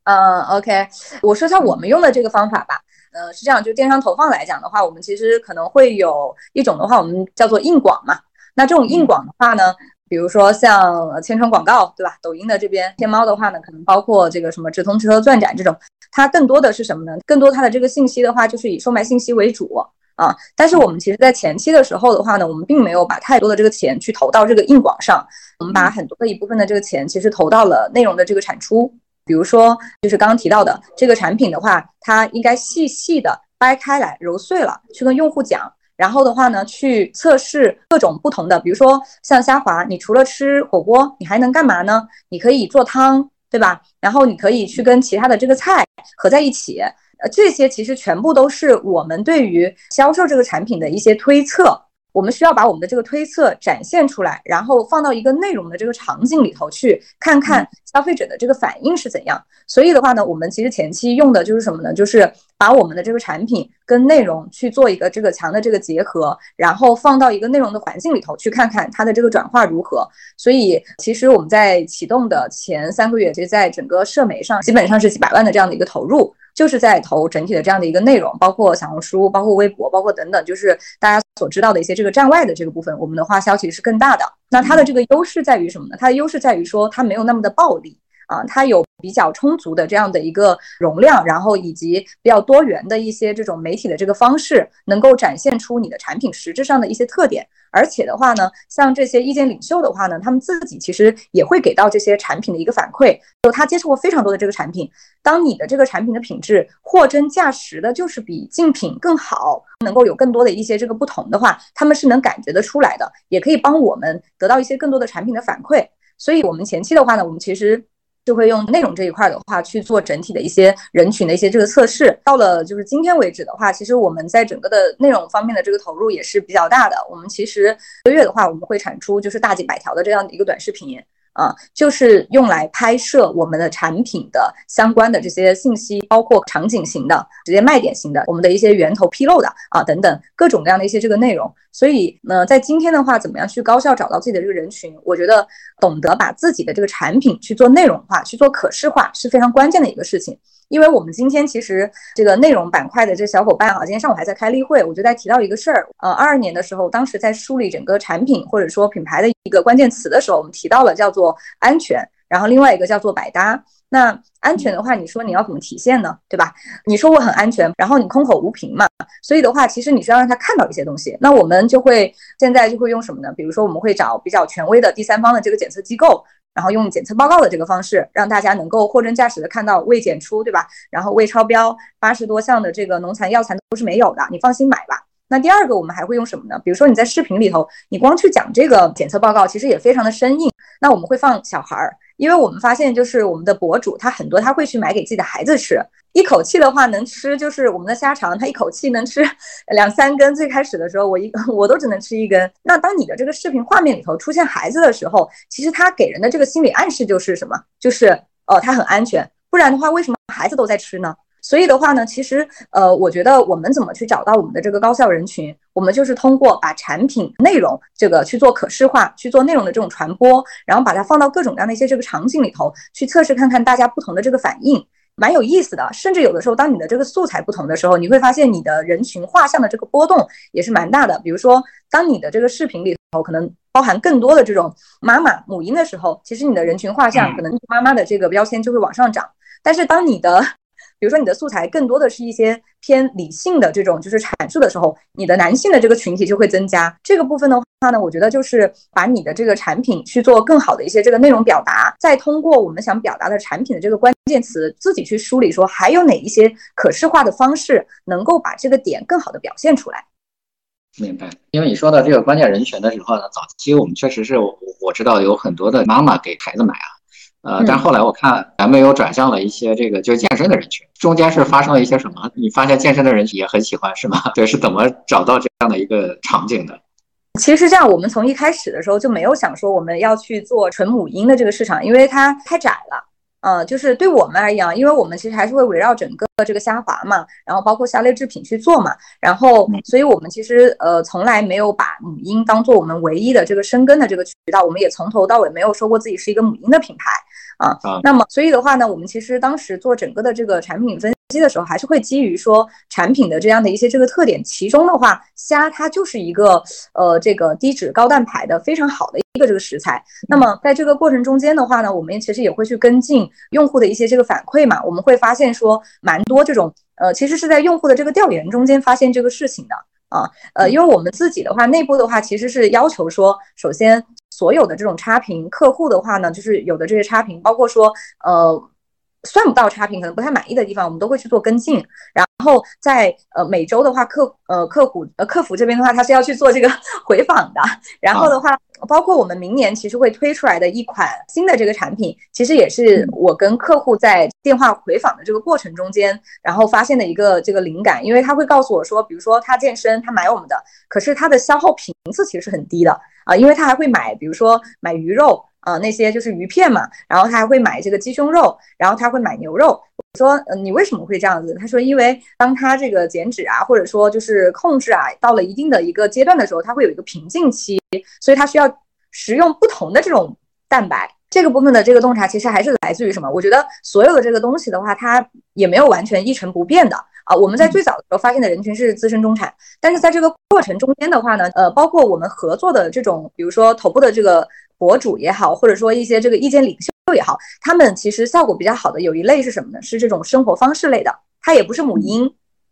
嗯，OK，我说一下我们用的这个方法吧。呃，是这样，就电商投放来讲的话，我们其实可能会有一种的话，我们叫做硬广嘛。那这种硬广的话呢，比如说像千城广告，对吧？抖音的这边，天猫的话呢，可能包括这个什么直通车、钻展这种，它更多的是什么呢？更多它的这个信息的话，就是以售卖信息为主啊。但是我们其实在前期的时候的话呢，我们并没有把太多的这个钱去投到这个硬广上，我们把很多的一部分的这个钱其实投到了内容的这个产出。比如说，就是刚刚提到的这个产品的话，它应该细细的掰开来揉碎了去跟用户讲，然后的话呢，去测试各种不同的，比如说像虾滑，你除了吃火锅，你还能干嘛呢？你可以做汤，对吧？然后你可以去跟其他的这个菜合在一起，呃，这些其实全部都是我们对于销售这个产品的一些推测。我们需要把我们的这个推测展现出来，然后放到一个内容的这个场景里头去看看消费者的这个反应是怎样。所以的话呢，我们其实前期用的就是什么呢？就是把我们的这个产品跟内容去做一个这个强的这个结合，然后放到一个内容的环境里头去看看它的这个转化如何。所以其实我们在启动的前三个月，其实在整个社媒上基本上是几百万的这样的一个投入。就是在投整体的这样的一个内容，包括小红书、包括微博、包括等等，就是大家所知道的一些这个站外的这个部分，我们的花销其实是更大的。那它的这个优势在于什么呢？它的优势在于说它没有那么的暴利。啊，它有比较充足的这样的一个容量，然后以及比较多元的一些这种媒体的这个方式，能够展现出你的产品实质上的一些特点。而且的话呢，像这些意见领袖的话呢，他们自己其实也会给到这些产品的一个反馈，就他接触过非常多的这个产品。当你的这个产品的品质货真价实的，就是比竞品更好，能够有更多的一些这个不同的话，他们是能感觉得出来的，也可以帮我们得到一些更多的产品的反馈。所以，我们前期的话呢，我们其实。就会用内容这一块的话去做整体的一些人群的一些这个测试。到了就是今天为止的话，其实我们在整个的内容方面的这个投入也是比较大的。我们其实一个月的话，我们会产出就是大几百条的这样的一个短视频。啊，就是用来拍摄我们的产品的相关的这些信息，包括场景型的、直接卖点型的，我们的一些源头披露的啊等等各种各样的一些这个内容。所以呢，在今天的话，怎么样去高效找到自己的这个人群？我觉得懂得把自己的这个产品去做内容化、去做可视化是非常关键的一个事情。因为我们今天其实这个内容板块的这小伙伴啊，今天上午还在开例会，我就在提到一个事儿。呃，二二年的时候，当时在梳理整个产品或者说品牌的一个关键词的时候，我们提到了叫做安全，然后另外一个叫做百搭。那安全的话，你说你要怎么体现呢？对吧？你说我很安全，然后你空口无凭嘛。所以的话，其实你是要让他看到一些东西。那我们就会现在就会用什么呢？比如说我们会找比较权威的第三方的这个检测机构。然后用检测报告的这个方式，让大家能够货真价实的看到未检出，对吧？然后未超标，八十多项的这个农残药残都是没有的，你放心买吧。那第二个，我们还会用什么呢？比如说你在视频里头，你光去讲这个检测报告，其实也非常的生硬。那我们会放小孩儿，因为我们发现就是我们的博主他很多他会去买给自己的孩子吃，一口气的话能吃，就是我们的虾肠，它一口气能吃 两三根。最开始的时候，我一 我都只能吃一根。那当你的这个视频画面里头出现孩子的时候，其实他给人的这个心理暗示就是什么？就是哦，他很安全。不然的话，为什么孩子都在吃呢？所以的话呢，其实呃，我觉得我们怎么去找到我们的这个高效人群？我们就是通过把产品内容这个去做可视化，去做内容的这种传播，然后把它放到各种各样的一些这个场景里头去测试，看看大家不同的这个反应。蛮有意思的，甚至有的时候，当你的这个素材不同的时候，你会发现你的人群画像的这个波动也是蛮大的。比如说，当你的这个视频里头可能包含更多的这种妈妈母婴的时候，其实你的人群画像可能妈妈的这个标签就会往上涨。但是当你的比如说，你的素材更多的是一些偏理性的这种，就是阐述的时候，你的男性的这个群体就会增加。这个部分的话呢，我觉得就是把你的这个产品去做更好的一些这个内容表达，再通过我们想表达的产品的这个关键词，自己去梳理说还有哪一些可视化的方式，能够把这个点更好的表现出来。明白，因为你说到这个关键人群的时候呢，早期我们确实是我我知道有很多的妈妈给孩子买啊。呃，但后来我看咱们又转向了一些这个就是健身的人群，中间是发生了一些什么？你发现健身的人也很喜欢是吗？对，是怎么找到这样的一个场景的？其实这样，我们从一开始的时候就没有想说我们要去做纯母婴的这个市场，因为它太窄了。呃，就是对我们而言，因为我们其实还是会围绕整个这个虾滑嘛，然后包括虾类制品去做嘛，然后，所以我们其实呃从来没有把母婴当做我们唯一的这个生根的这个渠道，我们也从头到尾没有说过自己是一个母婴的品牌。啊，那么所以的话呢，我们其实当时做整个的这个产品分析的时候，还是会基于说产品的这样的一些这个特点，其中的话，虾它就是一个呃这个低脂高蛋白的非常好的一个这个食材。那么在这个过程中间的话呢，我们其实也会去跟进用户的一些这个反馈嘛，我们会发现说蛮多这种呃，其实是在用户的这个调研中间发现这个事情的啊，呃，因为我们自己的话，内部的话其实是要求说，首先。所有的这种差评，客户的话呢，就是有的这些差评，包括说，呃。算不到差评，可能不太满意的地方，我们都会去做跟进。然后在呃每周的话，客呃客户呃客服这边的话，他是要去做这个回访的。然后的话，包括我们明年其实会推出来的一款新的这个产品，其实也是我跟客户在电话回访的这个过程中间，然后发现的一个这个灵感。因为他会告诉我说，比如说他健身，他买我们的，可是他的消耗频次其实是很低的啊，因为他还会买，比如说买鱼肉。啊，那些就是鱼片嘛，然后他还会买这个鸡胸肉，然后他会买牛肉。我说，嗯，你为什么会这样子？他说，因为当他这个减脂啊，或者说就是控制啊，到了一定的一个阶段的时候，他会有一个瓶颈期，所以他需要食用不同的这种蛋白。这个部分的这个洞察其实还是来自于什么？我觉得所有的这个东西的话，它也没有完全一成不变的啊。我们在最早的时候发现的人群是资深中产，但是在这个过程中间的话呢，呃，包括我们合作的这种，比如说头部的这个。博主也好，或者说一些这个意见领袖也好，他们其实效果比较好的有一类是什么呢？是这种生活方式类的，他也不是母婴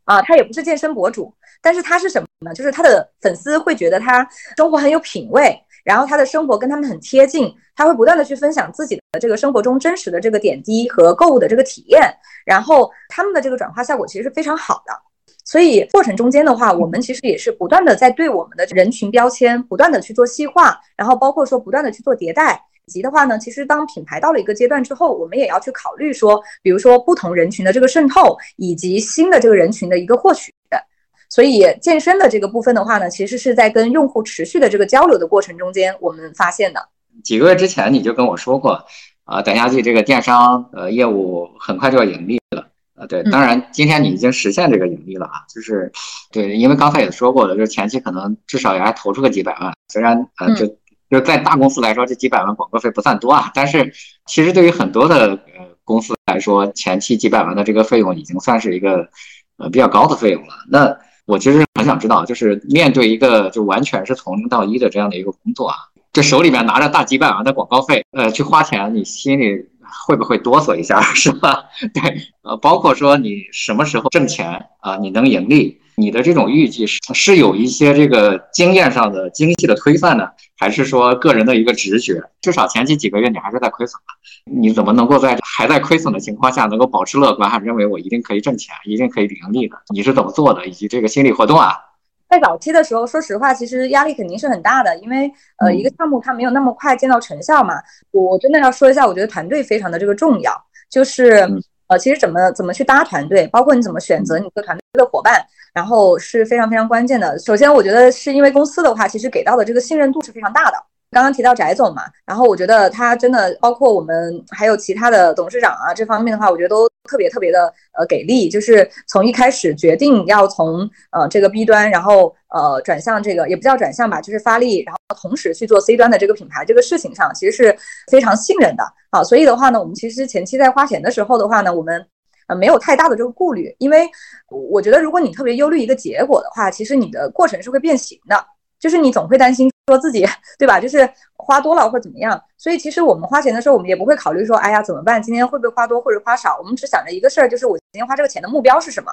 啊，他也不是健身博主，但是他是什么呢？就是他的粉丝会觉得他生活很有品味，然后他的生活跟他们很贴近，他会不断的去分享自己的这个生活中真实的这个点滴和购物的这个体验，然后他们的这个转化效果其实是非常好的。所以过程中间的话，我们其实也是不断的在对我们的人群标签不断的去做细化，然后包括说不断的去做迭代，以及的话呢，其实当品牌到了一个阶段之后，我们也要去考虑说，比如说不同人群的这个渗透，以及新的这个人群的一个获取。所以健身的这个部分的话呢，其实是在跟用户持续的这个交流的过程中间，我们发现的。几个月之前你就跟我说过，啊，等下去这个电商呃业务很快就要盈利了。啊，对，当然今天你已经实现这个盈利了啊，就是对，因为刚才也说过了，就是前期可能至少也还投出个几百万，虽然呃，就就在大公司来说，这几百万广告费不算多啊，但是其实对于很多的呃公司来说，前期几百万的这个费用已经算是一个呃比较高的费用了。那我其实很想知道，就是面对一个就完全是从零到一的这样的一个工作啊，就手里面拿着大几百万的广告费，呃，去花钱，你心里。会不会哆嗦一下，是吧？对，呃，包括说你什么时候挣钱啊，你能盈利，你的这种预计是是有一些这个经验上的精细的推算呢，还是说个人的一个直觉？至少前期几个月你还是在亏损你怎么能够在还在亏损的情况下能够保持乐观，还认为我一定可以挣钱，一定可以盈利的？你是怎么做的？以及这个心理活动啊？在早期的时候，说实话，其实压力肯定是很大的，因为呃，一个项目它没有那么快见到成效嘛。我真的要说一下，我觉得团队非常的这个重要，就是呃，其实怎么怎么去搭团队，包括你怎么选择你的团队的伙伴，然后是非常非常关键的。首先，我觉得是因为公司的话，其实给到的这个信任度是非常大的。刚刚提到翟总嘛，然后我觉得他真的包括我们还有其他的董事长啊，这方面的话，我觉得都特别特别的呃给力，就是从一开始决定要从呃这个 B 端，然后呃转向这个也不叫转向吧，就是发力，然后同时去做 C 端的这个品牌这个事情上，其实是非常信任的啊。所以的话呢，我们其实前期在花钱的时候的话呢，我们呃没有太大的这个顾虑，因为我觉得如果你特别忧虑一个结果的话，其实你的过程是会变形的。就是你总会担心说自己 对吧？就是花多了或怎么样，所以其实我们花钱的时候，我们也不会考虑说，哎呀怎么办？今天会不会花多或者花少？我们只想着一个事儿，就是我今天花这个钱的目标是什么？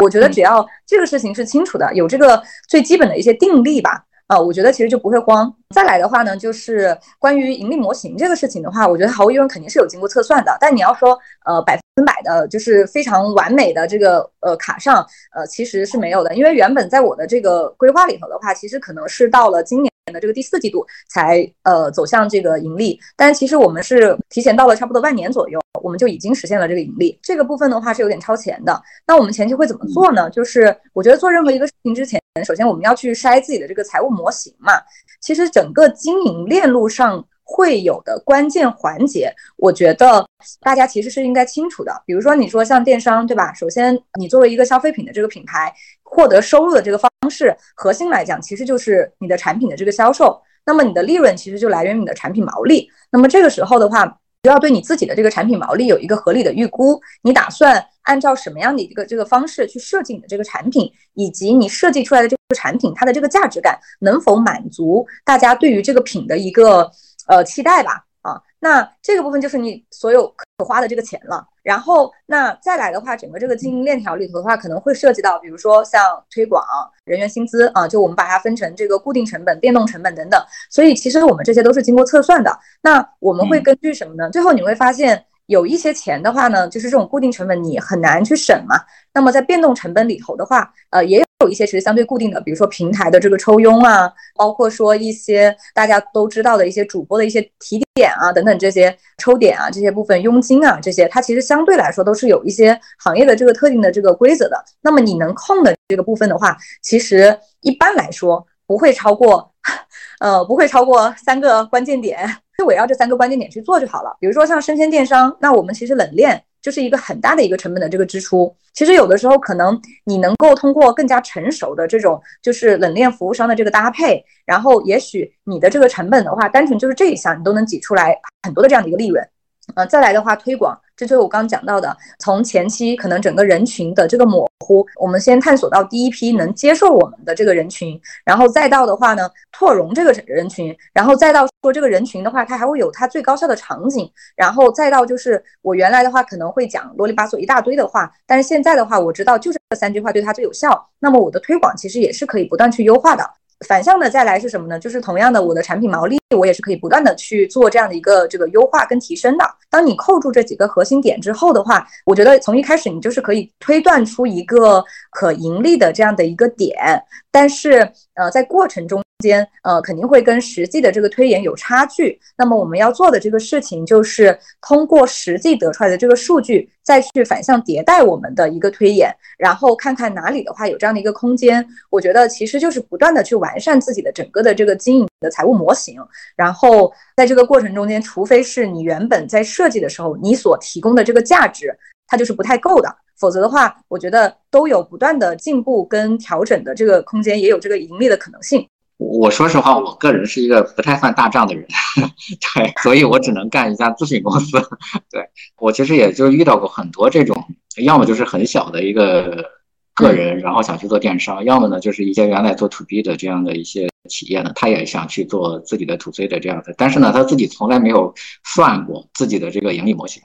我觉得只要这个事情是清楚的，有这个最基本的一些定力吧。啊，我觉得其实就不会慌。再来的话呢，就是关于盈利模型这个事情的话，我觉得毫无疑问肯定是有经过测算的。但你要说呃百分百的，就是非常完美的这个呃卡上，呃其实是没有的。因为原本在我的这个规划里头的话，其实可能是到了今年的这个第四季度才呃走向这个盈利。但其实我们是提前到了差不多半年左右，我们就已经实现了这个盈利。这个部分的话是有点超前的。那我们前期会怎么做呢？就是我觉得做任何一个事情之前。首先，我们要去筛自己的这个财务模型嘛。其实，整个经营链路上会有的关键环节，我觉得大家其实是应该清楚的。比如说，你说像电商，对吧？首先，你作为一个消费品的这个品牌，获得收入的这个方式，核心来讲，其实就是你的产品的这个销售。那么，你的利润其实就来源于你的产品毛利。那么，这个时候的话，就要对你自己的这个产品毛利有一个合理的预估。你打算？按照什么样的一个这个方式去设计你的这个产品，以及你设计出来的这个产品，它的这个价值感能否满足大家对于这个品的一个呃期待吧？啊，那这个部分就是你所有可花的这个钱了。然后那再来的话，整个这个经营链条里头的话，可能会涉及到，比如说像推广、人员薪资啊，就我们把它分成这个固定成本、变动成本等等。所以其实我们这些都是经过测算的。那我们会根据什么呢？最后你会发现。有一些钱的话呢，就是这种固定成本你很难去省嘛。那么在变动成本里头的话，呃，也有一些其实相对固定的，比如说平台的这个抽佣啊，包括说一些大家都知道的一些主播的一些提点啊等等这些抽点啊这些部分佣金啊这些，它其实相对来说都是有一些行业的这个特定的这个规则的。那么你能控的这个部分的话，其实一般来说不会超过，呃，不会超过三个关键点。就围绕这三个关键点去做就好了。比如说像生鲜电商，那我们其实冷链就是一个很大的一个成本的这个支出。其实有的时候可能你能够通过更加成熟的这种就是冷链服务商的这个搭配，然后也许你的这个成本的话，单纯就是这一项你都能挤出来很多的这样的一个利润。呃，再来的话，推广，这就是我刚讲到的，从前期可能整个人群的这个模糊，我们先探索到第一批能接受我们的这个人群，然后再到的话呢，拓容这个人群，然后再到说这个人群的话，它还会有它最高效的场景，然后再到就是我原来的话可能会讲啰里吧嗦一大堆的话，但是现在的话我知道就是这三句话对它最有效，那么我的推广其实也是可以不断去优化的。反向的再来是什么呢？就是同样的，我的产品毛利我也是可以不断的去做这样的一个这个优化跟提升的。当你扣住这几个核心点之后的话，我觉得从一开始你就是可以推断出一个可盈利的这样的一个点。但是呃，在过程中间呃肯定会跟实际的这个推演有差距。那么我们要做的这个事情就是通过实际得出来的这个数据，再去反向迭代我们的一个推演，然后看看哪里的话有这样的一个空间。我觉得其实就是不断的去完善自己的整个的这个经营的财务模型。然后在这个过程中间，除非是你原本在设计的时候你所提供的这个价值它就是不太够的，否则的话，我觉得都有不断的进步跟调整的这个空间，也有这个盈利的可能性。我说实话，我个人是一个不太算大账的人，对，所以我只能干一家咨询公司。对我其实也就遇到过很多这种，要么就是很小的一个个人，然后想去做电商，要么呢就是一些原来做 to B 的这样的一些企业呢，他也想去做自己的 to C 的这样的，但是呢，他自己从来没有算过自己的这个盈利模型。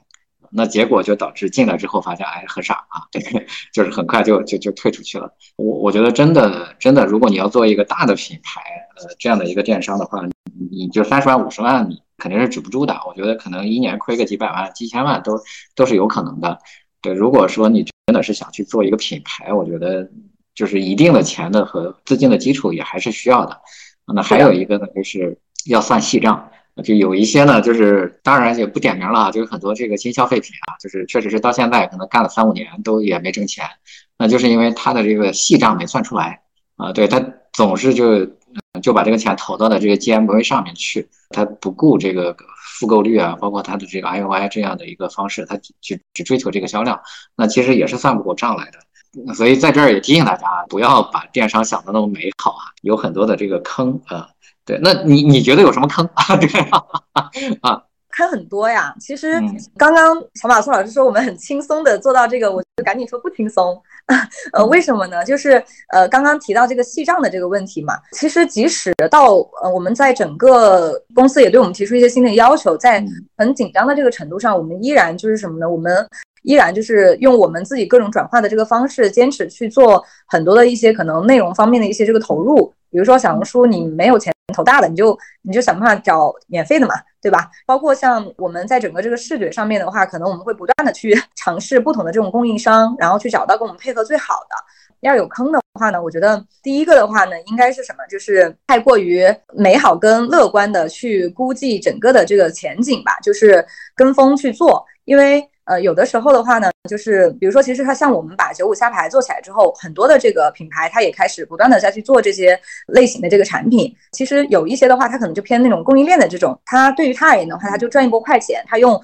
那结果就导致进来之后发现，哎，很傻啊，这 个就是很快就就就退出去了。我我觉得真的真的，如果你要做一个大的品牌，呃，这样的一个电商的话，你就三十万五十万，你肯定是止不住的。我觉得可能一年亏个几百万、几千万都都是有可能的。对，如果说你真的是想去做一个品牌，我觉得就是一定的钱的和资金的基础也还是需要的。那还有一个呢，就是要算细账。就有一些呢，就是当然也不点名了啊，就是很多这个新消费品啊，就是确实是到现在可能干了三五年都也没挣钱，那就是因为他的这个细账没算出来啊，对他总是就就把这个钱投到了这个 GMV 上面去，他不顾这个复购率啊，包括他的这个 IOI 这样的一个方式，他只只追求这个销量，那其实也是算不过账来的。所以在这儿也提醒大家，不要把电商想的那么美好啊，有很多的这个坑啊。对，那你你觉得有什么坑 啊？对啊，坑很多呀。其实刚刚小马苏老师说我们很轻松的做到这个，我就赶紧说不轻松。呃，为什么呢？就是呃，刚刚提到这个细账的这个问题嘛。其实即使到呃我们在整个公司也对我们提出一些新的要求，在很紧张的这个程度上，我们依然就是什么呢？我们依然就是用我们自己各种转化的这个方式，坚持去做很多的一些可能内容方面的一些这个投入。比如说小红书，你没有钱。头大的你就你就想办法找免费的嘛，对吧？包括像我们在整个这个视觉上面的话，可能我们会不断的去尝试不同的这种供应商，然后去找到跟我们配合最好的。要有坑的话呢，我觉得第一个的话呢，应该是什么？就是太过于美好跟乐观的去估计整个的这个前景吧，就是跟风去做，因为。呃，有的时候的话呢，就是比如说，其实它像我们把九五虾排做起来之后，很多的这个品牌，它也开始不断的再去做这些类型的这个产品。其实有一些的话，它可能就偏那种供应链的这种，它对于它而言的话，它就赚一波快钱，它用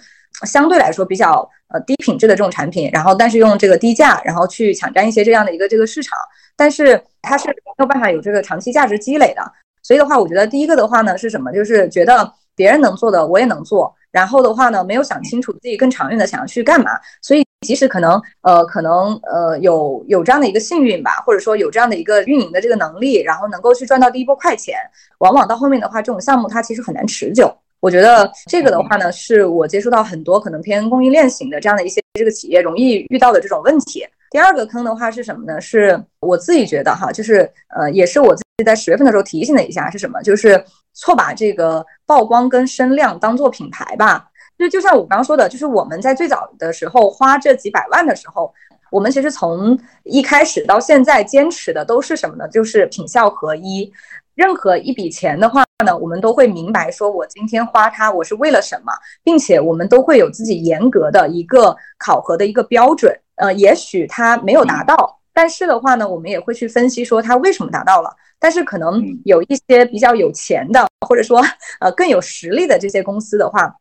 相对来说比较呃低品质的这种产品，然后但是用这个低价，然后去抢占一些这样的一个这个市场，但是它是没有办法有这个长期价值积累的。所以的话，我觉得第一个的话呢是什么？就是觉得别人能做的我也能做。然后的话呢，没有想清楚自己更长远的想要去干嘛，所以即使可能呃可能呃有有这样的一个幸运吧，或者说有这样的一个运营的这个能力，然后能够去赚到第一波快钱，往往到后面的话，这种项目它其实很难持久。我觉得这个的话呢，是我接触到很多可能偏供应链型的这样的一些这个企业容易遇到的这种问题。第二个坑的话是什么呢？是我自己觉得哈，就是呃也是我就在十月份的时候提醒了一下，是什么？就是错把这个。曝光跟声量当做品牌吧，就就像我刚刚说的，就是我们在最早的时候花这几百万的时候，我们其实从一开始到现在坚持的都是什么呢？就是品效合一。任何一笔钱的话呢，我们都会明白说，我今天花它，我是为了什么，并且我们都会有自己严格的一个考核的一个标准。呃，也许它没有达到，但是的话呢，我们也会去分析说它为什么达到了。但是可能有一些比较有钱的，或者说呃更有实力的这些公司的话，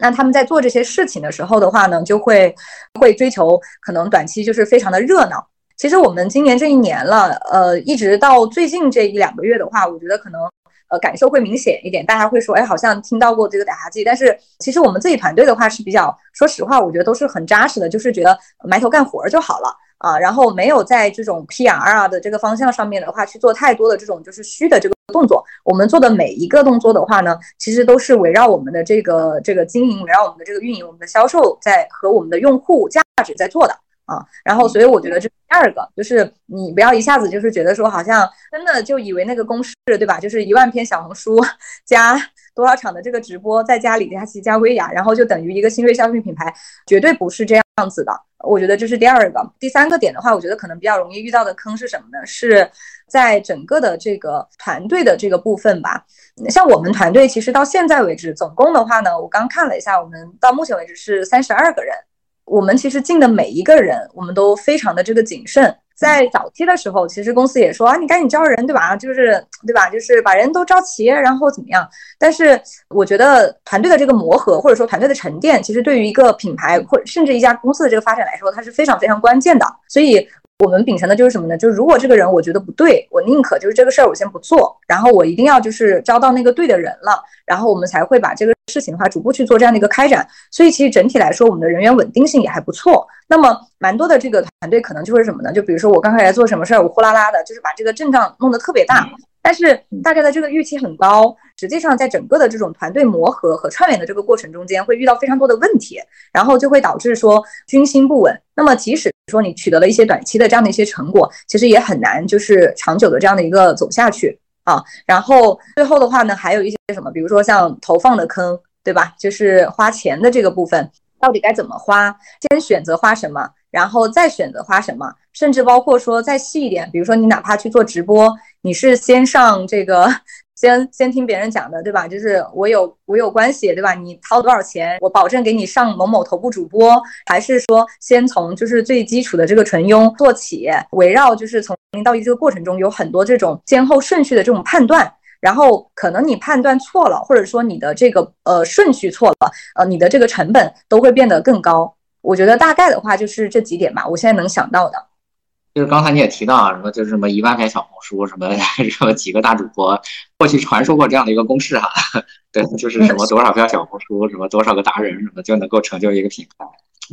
那他们在做这些事情的时候的话呢，就会会追求可能短期就是非常的热闹。其实我们今年这一年了，呃，一直到最近这一两个月的话，我觉得可能呃感受会明显一点。大家会说，哎，好像听到过这个打哈剂，但是其实我们自己团队的话是比较，说实话，我觉得都是很扎实的，就是觉得埋头干活就好了。啊，然后没有在这种 PR 啊的这个方向上面的话去做太多的这种就是虚的这个动作。我们做的每一个动作的话呢，其实都是围绕我们的这个这个经营，围绕我们的这个运营，我们的销售在和我们的用户价值在做的啊。然后，所以我觉得这第二个就是你不要一下子就是觉得说好像真的就以为那个公式对吧？就是一万篇小红书加多少场的这个直播，再加李佳琦加薇娅，然后就等于一个新锐消费品牌，绝对不是这样子的。我觉得这是第二个，第三个点的话，我觉得可能比较容易遇到的坑是什么呢？是在整个的这个团队的这个部分吧。像我们团队其实到现在为止，总共的话呢，我刚看了一下，我们到目前为止是三十二个人。我们其实进的每一个人，我们都非常的这个谨慎。在早期的时候，其实公司也说啊，你赶紧招人，对吧？就是对吧？就是把人都招齐，然后怎么样？但是我觉得团队的这个磨合，或者说团队的沉淀，其实对于一个品牌或甚至一家公司的这个发展来说，它是非常非常关键的。所以。我们秉承的就是什么呢？就是如果这个人我觉得不对，我宁可就是这个事儿我先不做，然后我一定要就是招到那个对的人了，然后我们才会把这个事情的话逐步去做这样的一个开展。所以其实整体来说，我们的人员稳定性也还不错。那么蛮多的这个团队可能就是什么呢？就比如说我刚开始做什么事儿，我呼啦啦的，就是把这个阵仗弄得特别大。但是大家的这个预期很高，实际上在整个的这种团队磨合和串联的这个过程中间，会遇到非常多的问题，然后就会导致说军心不稳。那么即使说你取得了一些短期的这样的一些成果，其实也很难就是长久的这样的一个走下去啊。然后最后的话呢，还有一些什么，比如说像投放的坑，对吧？就是花钱的这个部分，到底该怎么花？先选择花什么，然后再选择花什么，甚至包括说再细一点，比如说你哪怕去做直播。你是先上这个。先先听别人讲的，对吧？就是我有我有关系，对吧？你掏多少钱，我保证给你上某某头部主播，还是说先从就是最基础的这个纯佣做起，围绕就是从零到一这个过程中有很多这种先后顺序的这种判断，然后可能你判断错了，或者说你的这个呃顺序错了，呃，你的这个成本都会变得更高。我觉得大概的话就是这几点吧，我现在能想到的。就是刚才你也提到啊，什么就是什么一万篇小红书，什么 什么几个大主播，过去传说过这样的一个公式哈，对，就是什么多少篇小红书，什么多少个达人，什么就能够成就一个品牌。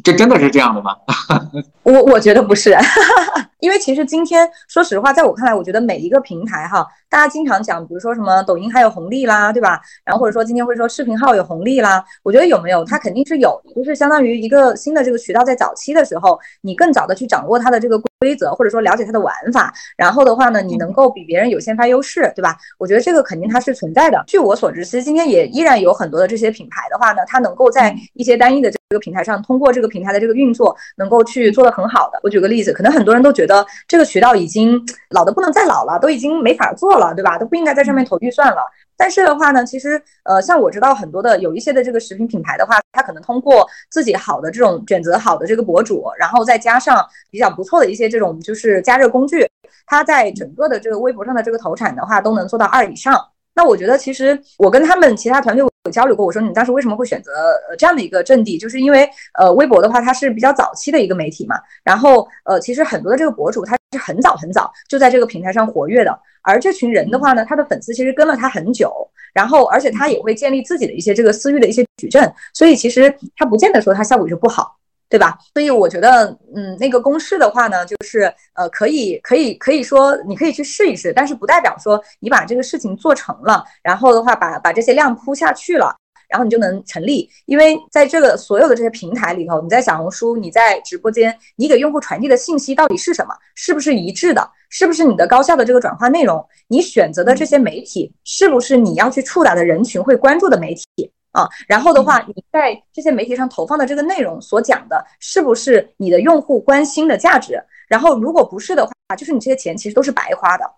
这真的是这样的吗？我我觉得不是，因为其实今天说实话，在我看来，我觉得每一个平台哈，大家经常讲，比如说什么抖音还有红利啦，对吧？然后或者说今天会说视频号有红利啦，我觉得有没有？它肯定是有，就是相当于一个新的这个渠道，在早期的时候，你更早的去掌握它的这个规则，或者说了解它的玩法，然后的话呢，你能够比别人有先发优势，对吧？我觉得这个肯定它是存在的。据我所知，其实今天也依然有很多的这些品牌的话呢，它能够在一些单一的这个平台上，通过这个平台的这个运作，能够去做的很好的。我举个例子，可能很多人都觉得这个渠道已经老的不能再老了，都已经没法做了，对吧？都不应该在上面投预算了。但是的话呢，其实呃，像我知道很多的有一些的这个食品品牌的话，它可能通过自己好的这种选择好的这个博主，然后再加上比较不错的一些这种就是加热工具，它在整个的这个微博上的这个投产的话，都能做到二以上。那我觉得其实我跟他们其他团队。有交流过，我说你当时为什么会选择呃这样的一个阵地？就是因为呃微博的话，它是比较早期的一个媒体嘛。然后呃其实很多的这个博主他是很早很早就在这个平台上活跃的，而这群人的话呢，他的粉丝其实跟了他很久，然后而且他也会建立自己的一些这个私域的一些矩阵，所以其实他不见得说他效果就不好。对吧？所以我觉得，嗯，那个公式的话呢，就是呃，可以，可以，可以说你可以去试一试，但是不代表说你把这个事情做成了，然后的话把把这些量铺下去了，然后你就能成立。因为在这个所有的这些平台里头，你在小红书，你在直播间，你给用户传递的信息到底是什么？是不是一致的？是不是你的高效的这个转化内容？你选择的这些媒体，是不是你要去触达的人群会关注的媒体？啊，然后的话，你在这些媒体上投放的这个内容所讲的，是不是你的用户关心的价值？然后如果不是的话，就是你这些钱其实都是白花的。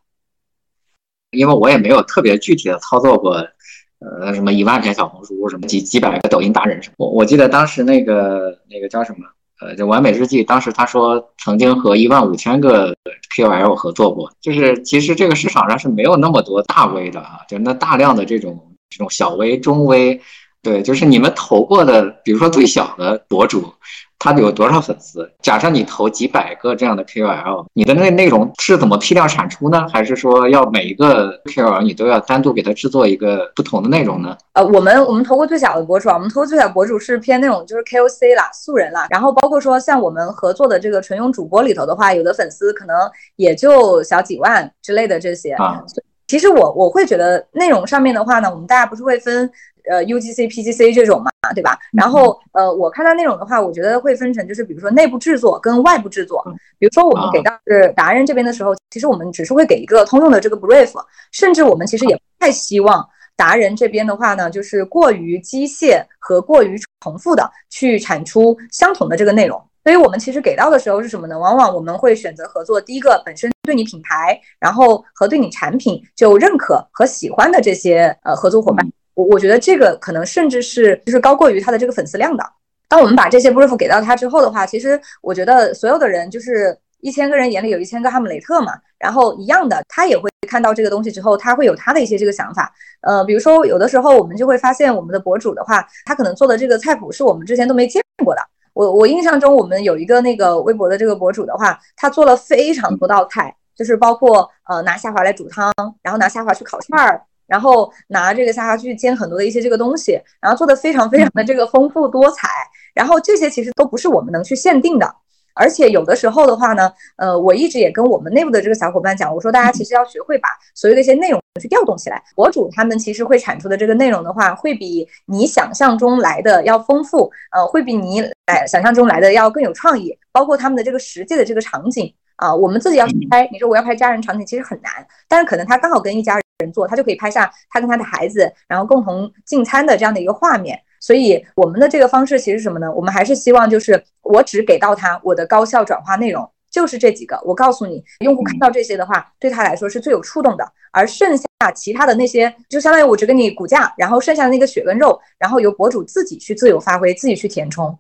因为我也没有特别具体的操作过，呃，什么一万篇小红书，什么几几百个抖音达人什么。我我记得当时那个那个叫什么，呃，就完美日记，当时他说曾经和一万五千个 KOL 合作过，就是其实这个市场上是没有那么多大 V 的啊，就那大量的这种这种小微、中 V。对，就是你们投过的，比如说最小的博主，他有多少粉丝？假设你投几百个这样的 KOL，你的那内容是怎么批量产出呢？还是说要每一个 KOL 你都要单独给他制作一个不同的内容呢？呃，我们我们投过最小的博主啊，我们投过最小博主是偏那种就是 KOC 啦，素人啦。然后包括说像我们合作的这个纯用主播里头的话，有的粉丝可能也就小几万之类的这些。啊，其实我我会觉得内容上面的话呢，我们大家不是会分。呃，UGC、PGC 这种嘛，对吧？然后呃，我看到内容的话，我觉得会分成，就是比如说内部制作跟外部制作。比如说我们给到是达人这边的时候，其实我们只是会给一个通用的这个 brief，甚至我们其实也不太希望达人这边的话呢，就是过于机械和过于重复的去产出相同的这个内容。所以我们其实给到的时候是什么呢？往往我们会选择合作，第一个本身对你品牌，然后和对你产品就认可和喜欢的这些呃合作伙伴。我我觉得这个可能甚至是就是高过于他的这个粉丝量的。当我们把这些 brief 给到他之后的话，其实我觉得所有的人就是一千个人眼里有一千个哈姆雷特嘛。然后一样的，他也会看到这个东西之后，他会有他的一些这个想法。呃，比如说有的时候我们就会发现我们的博主的话，他可能做的这个菜谱是我们之前都没见过的。我我印象中我们有一个那个微博的这个博主的话，他做了非常多道菜，就是包括呃拿虾滑来煮汤，然后拿虾滑去烤串儿。然后拿这个虾滑去煎很多的一些这个东西，然后做的非常非常的这个丰富多彩。然后这些其实都不是我们能去限定的，而且有的时候的话呢，呃，我一直也跟我们内部的这个小伙伴讲，我说大家其实要学会把所有的一些内容去调动起来。博主他们其实会产出的这个内容的话，会比你想象中来的要丰富，呃，会比你来想象中来的要更有创意，包括他们的这个实际的这个场景啊，我们自己要去拍，你说我要拍家人场景其实很难，但是可能他刚好跟一家人。人做，他就可以拍下他跟他的孩子，然后共同进餐的这样的一个画面。所以我们的这个方式其实是什么呢？我们还是希望就是我只给到他我的高效转化内容，就是这几个。我告诉你，用户看到这些的话，对他来说是最有触动的。而剩下其他的那些，就相当于我只给你骨架，然后剩下的那个血跟肉，然后由博主自己去自由发挥，自己去填充。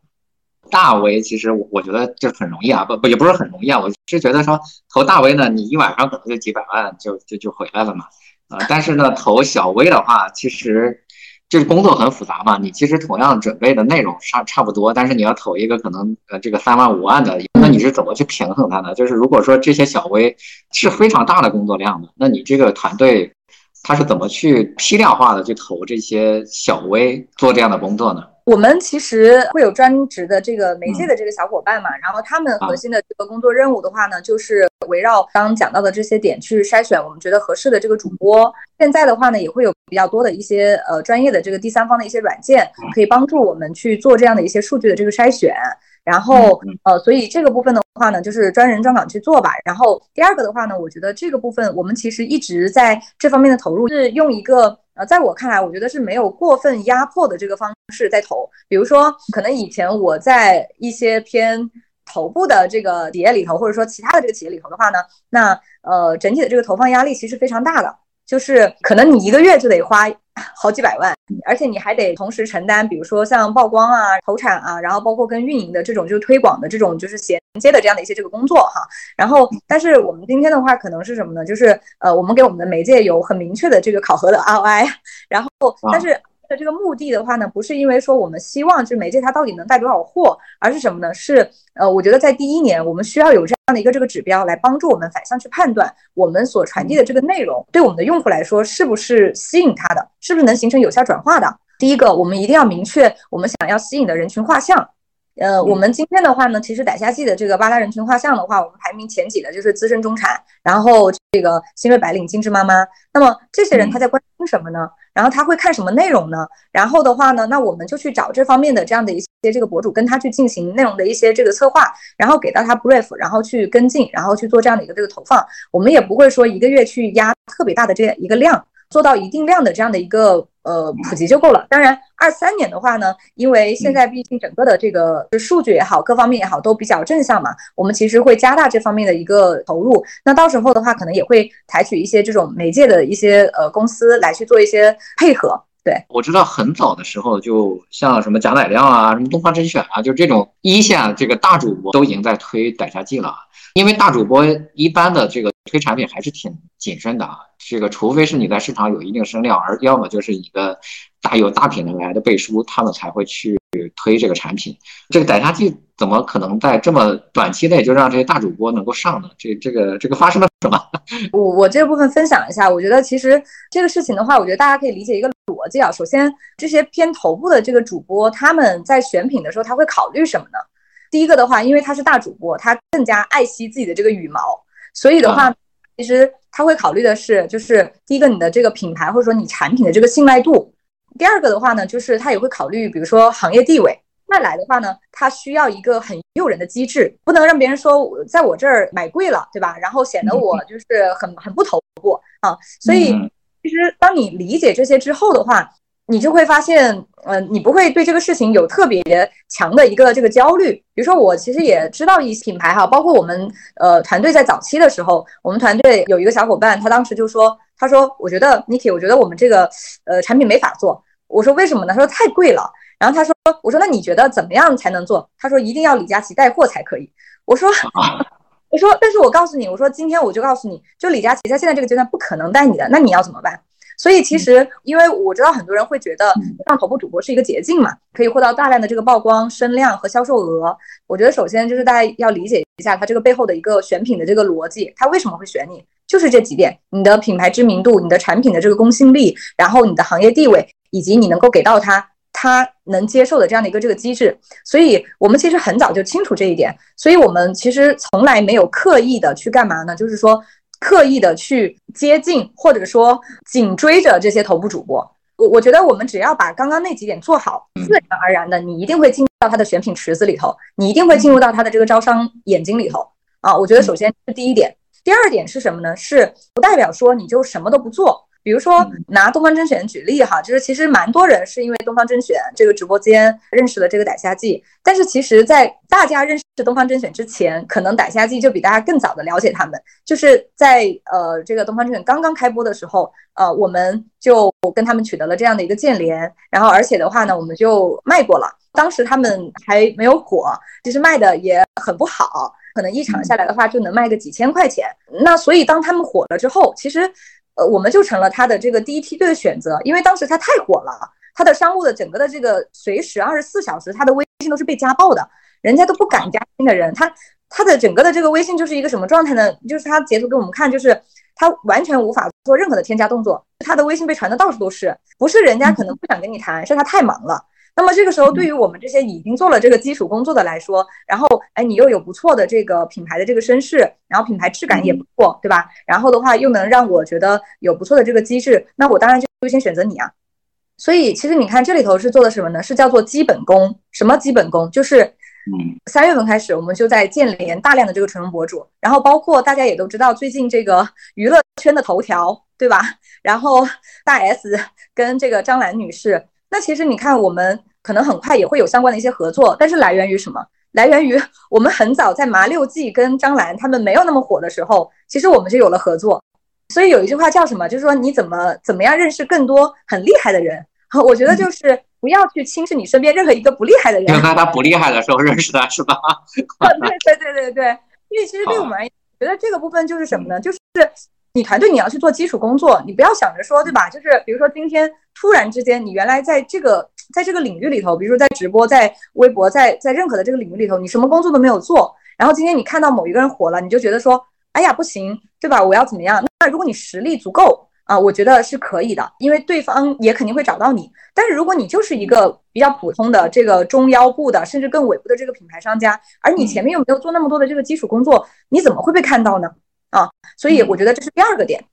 大 V 其实我觉得就很容易啊，不不也不是很容易啊，我是觉得说投大 V 呢，你一晚上可能就几百万就就就回来了嘛，但是呢投小微的话，其实就是工作很复杂嘛，你其实同样准备的内容差差不多，但是你要投一个可能呃这个三万五万的，那你是怎么去平衡它呢？就是如果说这些小微是非常大的工作量的，那你这个团队他是怎么去批量化的去投这些小微做这样的工作呢？我们其实会有专职的这个媒介的这个小伙伴嘛，然后他们核心的这个工作任务的话呢，就是围绕刚刚讲到的这些点去筛选我们觉得合适的这个主播。现在的话呢，也会有比较多的一些呃专业的这个第三方的一些软件，可以帮助我们去做这样的一些数据的这个筛选。然后呃，所以这个部分的话呢，就是专人专岗去做吧。然后第二个的话呢，我觉得这个部分我们其实一直在这方面的投入是用一个。呃，在我看来，我觉得是没有过分压迫的这个方式在投。比如说，可能以前我在一些偏头部的这个企业里头，或者说其他的这个企业里头的话呢，那呃，整体的这个投放压力其实非常大的。就是可能你一个月就得花好几百万，而且你还得同时承担，比如说像曝光啊、投产啊，然后包括跟运营的这种就是推广的这种就是衔接的这样的一些这个工作哈。然后，但是我们今天的话可能是什么呢？就是呃，我们给我们的媒介有很明确的这个考核的 ROI，然后但是。的这个目的的话呢，不是因为说我们希望这媒介它到底能带多少货，而是什么呢？是呃，我觉得在第一年，我们需要有这样的一个这个指标来帮助我们反向去判断我们所传递的这个内容对我们的用户来说是不是吸引他的，是不是能形成有效转化的。第一个，我们一定要明确我们想要吸引的人群画像。呃，我们今天的话呢，其实逮虾季的这个八大人群画像的话，我们排名前几的就是资深中产，然后这个新锐白领、精致妈妈。那么这些人他在关心什么呢？然后他会看什么内容呢？然后的话呢，那我们就去找这方面的这样的一些这个博主，跟他去进行内容的一些这个策划，然后给到他 brief，然后去跟进，然后去做这样的一个这个投放。我们也不会说一个月去压特别大的这样一个量。做到一定量的这样的一个呃普及就够了。当然，二三年的话呢，因为现在毕竟整个的这个数据也好，各方面也好都比较正向嘛，我们其实会加大这方面的一个投入。那到时候的话，可能也会采取一些这种媒介的一些呃公司来去做一些配合。对，我知道很早的时候，就像什么贾乃亮啊，什么东方甄选啊，就这种一线这个大主播都已经在推逮虾季了。因为大主播一般的这个推产品还是挺谨慎的啊，这个除非是你在市场有一定声量，而要么就是你的大有大品牌的背书，他们才会去推这个产品。这个逮杀季怎么可能在这么短期内就让这些大主播能够上呢？这这个这个发生了什么？我我这部分分享一下，我觉得其实这个事情的话，我觉得大家可以理解一个逻辑啊。首先，这些偏头部的这个主播，他们在选品的时候，他会考虑什么呢？第一个的话，因为他是大主播，他更加爱惜自己的这个羽毛，所以的话，其实他会考虑的是，就是第一个你的这个品牌或者说你产品的这个信赖度。第二个的话呢，就是他也会考虑，比如说行业地位。再来的话呢，他需要一个很诱人的机制，不能让别人说在我这儿买贵了，对吧？然后显得我就是很很不头部啊。所以其实当你理解这些之后的话。你就会发现，嗯，你不会对这个事情有特别强的一个这个焦虑。比如说，我其实也知道一些品牌哈，包括我们呃团队在早期的时候，我们团队有一个小伙伴，他当时就说，他说，我觉得 Niki，我觉得我们这个呃产品没法做。我说为什么呢？他说太贵了。然后他说，我说那你觉得怎么样才能做？他说一定要李佳琦带货才可以。我说，我说，但是我告诉你，我说今天我就告诉你就李佳琦在现在这个阶段不可能带你的，那你要怎么办？所以其实，因为我知道很多人会觉得上头部主播是一个捷径嘛，可以获到大量的这个曝光、声量和销售额。我觉得首先就是大家要理解一下它这个背后的一个选品的这个逻辑，他为什么会选你，就是这几点：你的品牌知名度、你的产品的这个公信力，然后你的行业地位，以及你能够给到他他能接受的这样的一个这个机制。所以我们其实很早就清楚这一点，所以我们其实从来没有刻意的去干嘛呢？就是说。刻意的去接近，或者说紧追着这些头部主播，我我觉得我们只要把刚刚那几点做好，自然而然的，你一定会进到他的选品池子里头，你一定会进入到他的这个招商眼睛里头啊！我觉得首先是第一点，第二点是什么呢？是不代表说你就什么都不做，比如说拿东方甄选举例哈，就是其实蛮多人是因为东方甄选这个直播间认识了这个逮虾记，但是其实，在大家认识东方甄选之前，可能逮虾记就比大家更早的了解他们。就是在呃这个东方甄选刚刚开播的时候，呃我们就跟他们取得了这样的一个建联，然后而且的话呢，我们就卖过了。当时他们还没有火，其实卖的也很不好，可能一场下来的话就能卖个几千块钱。那所以当他们火了之后，其实。呃，我们就成了他的这个第一梯队的选择，因为当时他太火了，他的商务的整个的这个随时二十四小时，他的微信都是被加爆的，人家都不敢加新的人，他他的整个的这个微信就是一个什么状态呢？就是他截图给我们看，就是他完全无法做任何的添加动作，他的微信被传的到处都是，不是人家可能不想跟你谈，是他太忙了。那么这个时候，对于我们这些已经做了这个基础工作的来说，然后哎，你又有不错的这个品牌的这个身世，然后品牌质感也不错，对吧？然后的话又能让我觉得有不错的这个机制，那我当然就优先选择你啊。所以其实你看这里头是做的什么呢？是叫做基本功。什么基本功？就是嗯，三月份开始我们就在建联大量的这个纯人博主，然后包括大家也都知道最近这个娱乐圈的头条，对吧？然后大 S 跟这个张兰女士。那其实你看，我们可能很快也会有相关的一些合作，但是来源于什么？来源于 我们很早在麻六记跟张兰他们没有那么火的时候，其实我们就有了合作。所以有一句话叫什么？就是说你怎么怎么样认识更多很厉害的人？我觉得就是不要去轻视你身边任何一个不厉害的人。就在他不厉害的时候认识他是吧？对对对对对，因为其实对我们而言，觉得这个部分就是什么呢？就是。你团队你要去做基础工作，你不要想着说，对吧？就是比如说今天突然之间，你原来在这个在这个领域里头，比如说在直播、在微博、在在任何的这个领域里头，你什么工作都没有做，然后今天你看到某一个人火了，你就觉得说，哎呀不行，对吧？我要怎么样？那如果你实力足够啊，我觉得是可以的，因为对方也肯定会找到你。但是如果你就是一个比较普通的这个中腰部的，甚至更尾部的这个品牌商家，而你前面又没有做那么多的这个基础工作，你怎么会被看到呢？啊，所以我觉得这是第二个点，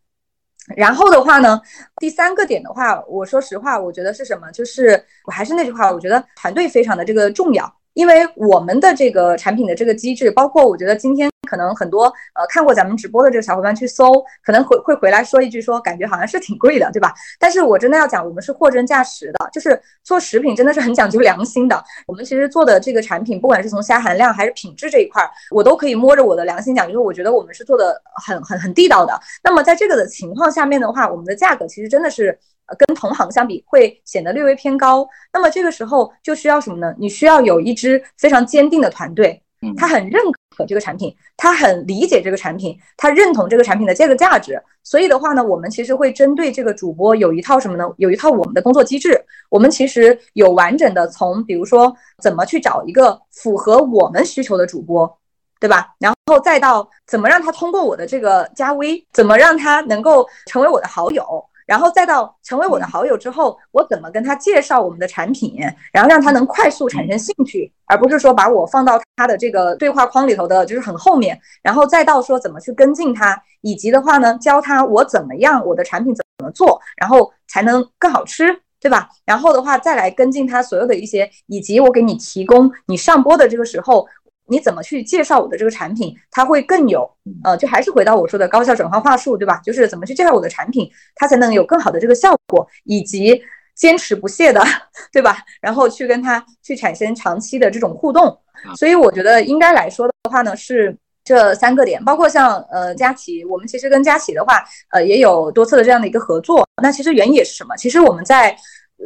然后的话呢，第三个点的话，我说实话，我觉得是什么？就是我还是那句话，我觉得团队非常的这个重要。因为我们的这个产品的这个机制，包括我觉得今天可能很多呃看过咱们直播的这个小伙伴去搜，可能会会回来说一句说感觉好像是挺贵的，对吧？但是我真的要讲，我们是货真价实的，就是做食品真的是很讲究良心的。我们其实做的这个产品，不管是从虾含量还是品质这一块，我都可以摸着我的良心讲，就是我觉得我们是做的很很很地道的。那么在这个的情况下面的话，我们的价格其实真的是。跟同行相比会显得略微偏高，那么这个时候就需要什么呢？你需要有一支非常坚定的团队，他很认可这个产品，他很理解这个产品，他认同这个产品的这个价值。所以的话呢，我们其实会针对这个主播有一套什么呢？有一套我们的工作机制。我们其实有完整的从，比如说怎么去找一个符合我们需求的主播，对吧？然后再到怎么让他通过我的这个加微，怎么让他能够成为我的好友。然后再到成为我的好友之后，我怎么跟他介绍我们的产品，然后让他能快速产生兴趣，而不是说把我放到他的这个对话框里头的，就是很后面。然后再到说怎么去跟进他，以及的话呢，教他我怎么样，我的产品怎么做，然后才能更好吃，对吧？然后的话再来跟进他所有的一些，以及我给你提供你上播的这个时候。你怎么去介绍我的这个产品，它会更有，呃，就还是回到我说的高效转化话术，对吧？就是怎么去介绍我的产品，它才能有更好的这个效果，以及坚持不懈的，对吧？然后去跟他去产生长期的这种互动。所以我觉得应该来说的话呢，是这三个点，包括像呃佳琪，我们其实跟佳琪的话，呃也有多次的这样的一个合作。那其实原因也是什么？其实我们在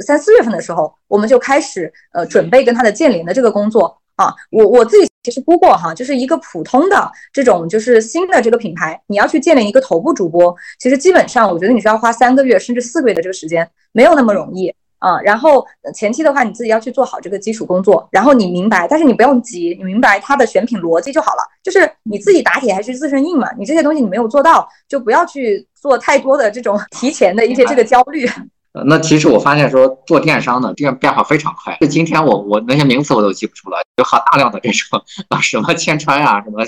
三四月份的时候，我们就开始呃准备跟他的建联的这个工作。啊，我我自己其实不过哈，就是一个普通的这种就是新的这个品牌，你要去建立一个头部主播，其实基本上我觉得你是要花三个月甚至四个月的这个时间，没有那么容易啊。然后前期的话，你自己要去做好这个基础工作，然后你明白，但是你不用急，你明白它的选品逻辑就好了。就是你自己打铁还是自身硬嘛，你这些东西你没有做到，就不要去做太多的这种 提前的一些这个焦虑。那其实我发现说做电商的变变化非常快。就今天我我那些名词我都记不住了，有好大量的这种啊什么千川啊什么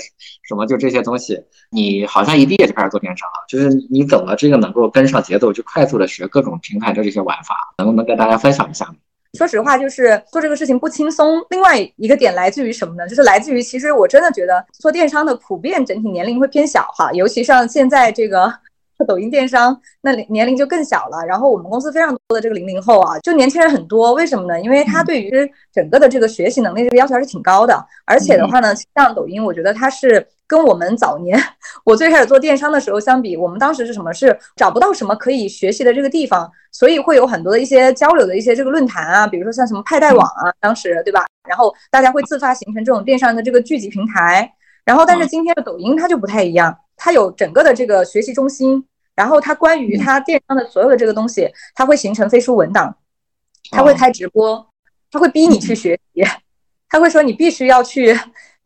什么就这些东西。你好像一毕业就开始做电商了，就是你怎么这个能够跟上节奏，就快速的学各种平台的这些玩法，能不能跟大家分享一下？说实话，就是做这个事情不轻松。另外一个点来自于什么呢？就是来自于其实我真的觉得做电商的普遍整体年龄会偏小哈，尤其像现在这个。抖音电商，那年龄就更小了。然后我们公司非常多的这个零零后啊，就年轻人很多。为什么呢？因为他对于整个的这个学习能力这个要求还是挺高的。而且的话呢，像抖音，我觉得它是跟我们早年我最开始做电商的时候相比，我们当时是什么？是找不到什么可以学习的这个地方，所以会有很多的一些交流的一些这个论坛啊，比如说像什么派代网啊，当时对吧？然后大家会自发形成这种电商的这个聚集平台。然后，但是今天的抖音它就不太一样，它有整个的这个学习中心，然后它关于它电商的所有的这个东西，它会形成飞书文档，它会开直播，它会逼你去学习，它会说你必须要去。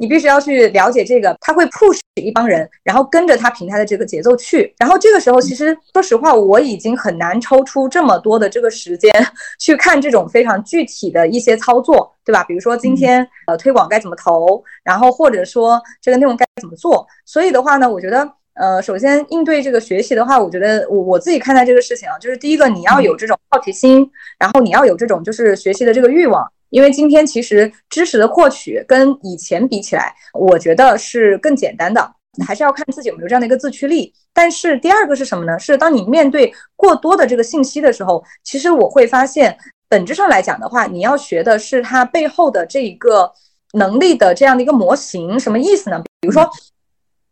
你必须要去了解这个，他会 push 一帮人，然后跟着他平台的这个节奏去。然后这个时候，其实说实话，我已经很难抽出这么多的这个时间 去看这种非常具体的一些操作，对吧？比如说今天呃推广该怎么投，然后或者说这个内容该怎么做。所以的话呢，我觉得呃，首先应对这个学习的话，我觉得我我自己看待这个事情啊，就是第一个你要有这种好奇心，然后你要有这种就是学习的这个欲望。因为今天其实知识的获取跟以前比起来，我觉得是更简单的，还是要看自己有没有这样的一个自驱力。但是第二个是什么呢？是当你面对过多的这个信息的时候，其实我会发现，本质上来讲的话，你要学的是它背后的这一个能力的这样的一个模型。什么意思呢？比如说，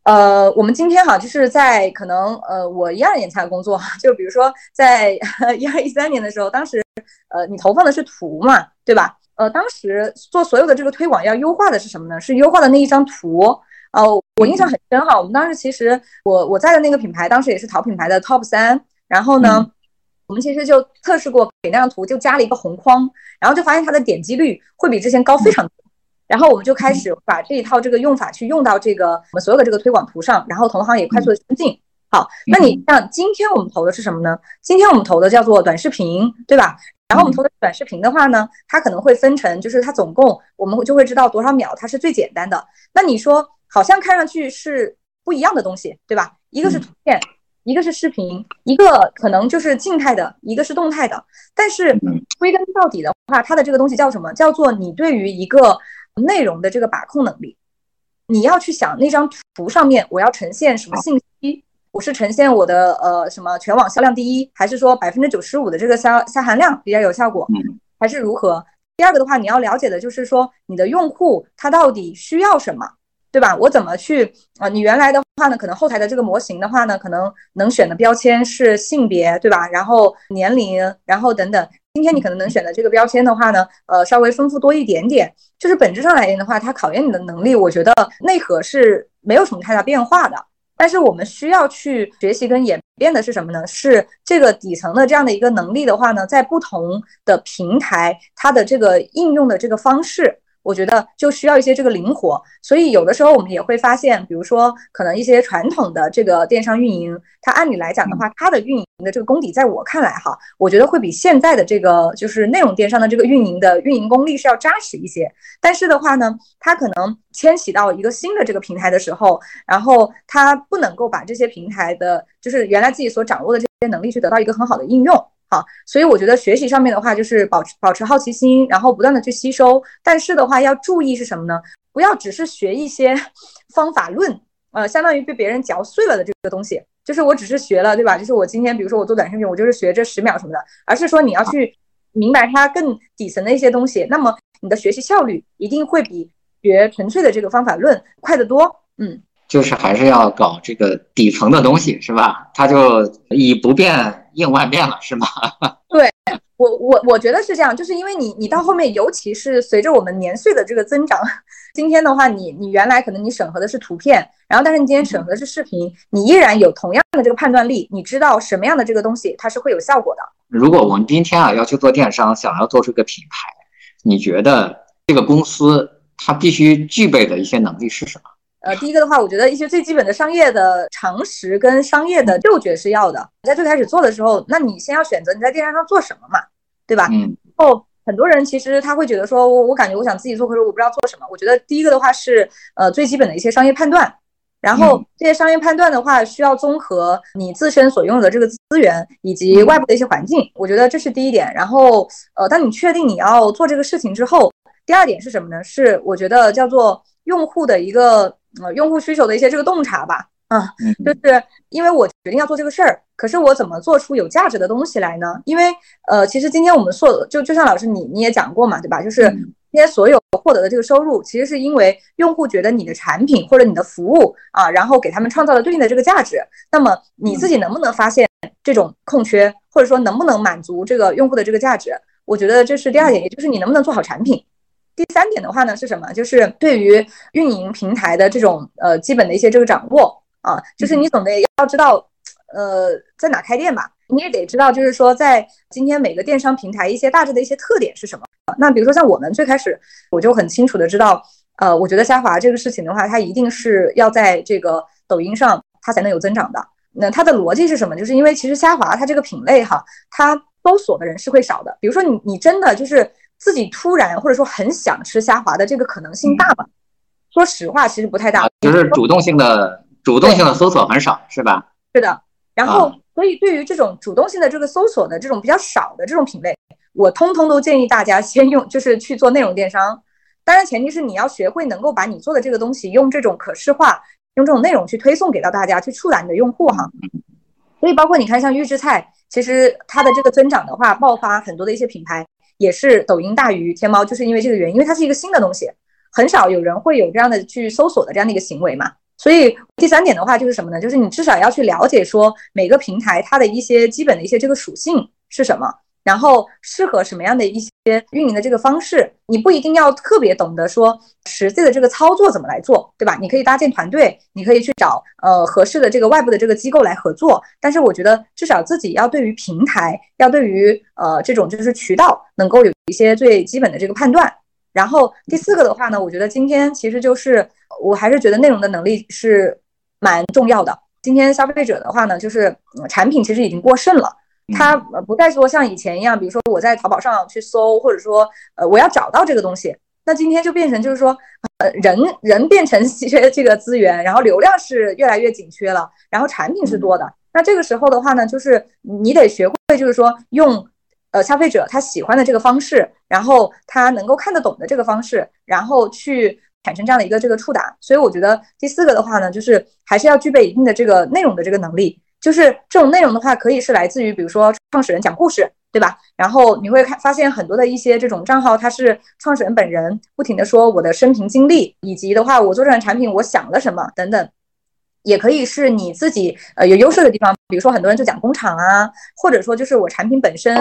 呃，我们今天哈就是在可能呃，我一二年参加工作，就比如说在 一二一三年的时候，当时呃，你投放的是图嘛，对吧？呃，当时做所有的这个推广要优化的是什么呢？是优化的那一张图。呃，我印象很深哈。我们当时其实我我在的那个品牌，当时也是淘品牌的 top 三。然后呢，我们其实就测试过给那张图就加了一个红框，然后就发现它的点击率会比之前高非常多。然后我们就开始把这一套这个用法去用到这个我们所有的这个推广图上，然后同行也快速的跟进。好，那你像今天我们投的是什么呢？今天我们投的叫做短视频，对吧？然后我们投的短视频的话呢，它可能会分成，就是它总共我们就会知道多少秒，它是最简单的。那你说好像看上去是不一样的东西，对吧？一个是图片，一个是视频，一个可能就是静态的，一个是动态的。但是归根到底的话，它的这个东西叫什么？叫做你对于一个内容的这个把控能力。你要去想那张图上面我要呈现什么信息。我是呈现我的呃什么全网销量第一，还是说百分之九十五的这个销销含量比较有效果，还是如何？第二个的话，你要了解的就是说你的用户他到底需要什么，对吧？我怎么去啊？你原来的话呢，可能后台的这个模型的话呢，可能能选的标签是性别，对吧？然后年龄，然后等等。今天你可能能选的这个标签的话呢，呃，稍微丰富多一点点。就是本质上来言的话，它考验你的能力，我觉得内核是没有什么太大变化的。但是我们需要去学习跟演变的是什么呢？是这个底层的这样的一个能力的话呢，在不同的平台，它的这个应用的这个方式。我觉得就需要一些这个灵活，所以有的时候我们也会发现，比如说可能一些传统的这个电商运营，它按理来讲的话，它的运营的这个功底，在我看来哈，我觉得会比现在的这个就是内容电商的这个运营的运营功力是要扎实一些。但是的话呢，它可能迁徙到一个新的这个平台的时候，然后它不能够把这些平台的，就是原来自己所掌握的这些能力去得到一个很好的应用。好，所以我觉得学习上面的话，就是保持保持好奇心，然后不断的去吸收。但是的话，要注意是什么呢？不要只是学一些 方法论，呃，相当于被别人嚼碎了的这个东西。就是我只是学了，对吧？就是我今天，比如说我做短视频，我就是学这十秒什么的，而是说你要去明白它更底层的一些东西。那么你的学习效率一定会比学纯粹的这个方法论快得多。嗯。就是还是要搞这个底层的东西，是吧？它就以不变应万变了，是吗？对我，我我觉得是这样，就是因为你，你到后面，尤其是随着我们年岁的这个增长，今天的话，你你原来可能你审核的是图片，然后但是你今天审核的是视频，你依然有同样的这个判断力，你知道什么样的这个东西它是会有效果的。如果我们今天啊要去做电商，想要做出一个品牌，你觉得这个公司它必须具备的一些能力是什么？呃，第一个的话，我觉得一些最基本的商业的常识跟商业的嗅觉是要的。你在最开始做的时候，那你先要选择你在电商上做什么嘛，对吧？嗯。后很多人其实他会觉得说，我我感觉我想自己做，可是我不知道做什么。我觉得第一个的话是呃最基本的一些商业判断，然后这些商业判断的话需要综合你自身所拥有的这个资源以及外部的一些环境。我觉得这是第一点。然后呃，当你确定你要做这个事情之后，第二点是什么呢？是我觉得叫做用户的一个。呃，用户需求的一些这个洞察吧，啊，就是因为我决定要做这个事儿，可是我怎么做出有价值的东西来呢？因为呃，其实今天我们做就就像老师你你也讲过嘛，对吧？就是今天所有获得的这个收入，其实是因为用户觉得你的产品或者你的服务啊，然后给他们创造了对应的这个价值。那么你自己能不能发现这种空缺，或者说能不能满足这个用户的这个价值？我觉得这是第二点，也就是你能不能做好产品。第三点的话呢是什么？就是对于运营平台的这种呃基本的一些这个掌握。啊，就是你总得要知道，呃，在哪开店吧，你也得知道，就是说，在今天每个电商平台一些大致的一些特点是什么。那比如说像我们最开始，我就很清楚的知道，呃，我觉得虾滑这个事情的话，它一定是要在这个抖音上它才能有增长的。那它的逻辑是什么？就是因为其实虾滑它这个品类哈，它搜索的人是会少的。比如说你你真的就是自己突然或者说很想吃虾滑的这个可能性大吗？说实话，其实不太大，就是主动性的。主动性的搜索很少，是吧？是的。然后，所以对于这种主动性的这个搜索的这种比较少的这种品类，我通通都建议大家先用，就是去做内容电商。当然，前提是你要学会能够把你做的这个东西用这种可视化，用这种内容去推送给到大家，去触达你的用户哈。所以，包括你看，像预制菜，其实它的这个增长的话，爆发很多的一些品牌也是抖音大于天猫，就是因为这个原因，因为它是一个新的东西，很少有人会有这样的去搜索的这样的一个行为嘛。所以第三点的话就是什么呢？就是你至少要去了解说每个平台它的一些基本的一些这个属性是什么，然后适合什么样的一些运营的这个方式。你不一定要特别懂得说实际的这个操作怎么来做，对吧？你可以搭建团队，你可以去找呃合适的这个外部的这个机构来合作。但是我觉得至少自己要对于平台，要对于呃这种就是渠道能够有一些最基本的这个判断。然后第四个的话呢，我觉得今天其实就是。我还是觉得内容的能力是蛮重要的。今天消费者的话呢，就是产品其实已经过剩了，它不再说像以前一样，比如说我在淘宝上去搜，或者说呃我要找到这个东西，那今天就变成就是说，呃人人变成稀缺这个资源，然后流量是越来越紧缺了，然后产品是多的。那这个时候的话呢，就是你得学会就是说用呃消费者他喜欢的这个方式，然后他能够看得懂的这个方式，然后去。产生这样的一个这个触达，所以我觉得第四个的话呢，就是还是要具备一定的这个内容的这个能力。就是这种内容的话，可以是来自于比如说创始人讲故事，对吧？然后你会看发现很多的一些这种账号，它是创始人本人不停的说我的生平经历，以及的话我做这款产品我想了什么等等，也可以是你自己呃有优势的地方，比如说很多人就讲工厂啊，或者说就是我产品本身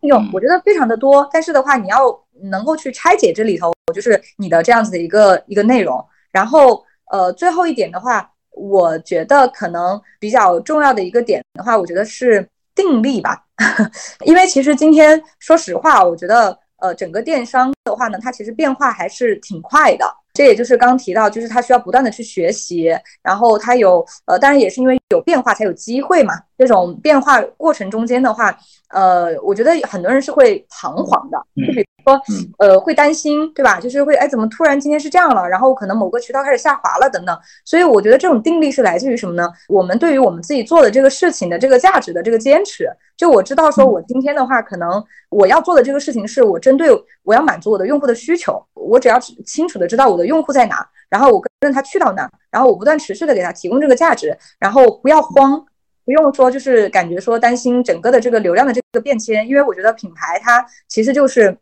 应用，我觉得非常的多。但是的话，你要能够去拆解这里头。就是你的这样子的一个一个内容，然后呃，最后一点的话，我觉得可能比较重要的一个点的话，我觉得是定力吧，因为其实今天说实话，我觉得呃，整个电商的话呢，它其实变化还是挺快的。这也就是刚提到，就是他需要不断的去学习，然后他有呃，当然也是因为有变化才有机会嘛。这种变化过程中间的话，呃，我觉得很多人是会彷徨的，就比如说呃，会担心，对吧？就是会哎，怎么突然今天是这样了？然后可能某个渠道开始下滑了等等。所以我觉得这种定力是来自于什么呢？我们对于我们自己做的这个事情的这个价值的这个坚持。就我知道说，我今天的话，可能我要做的这个事情是我针对我要满足我的用户的需求，我只要清楚的知道我的。用户在哪？然后我跟着他去到哪？然后我不断持续的给他提供这个价值，然后不要慌，不用说就是感觉说担心整个的这个流量的这个变迁，因为我觉得品牌它其实就是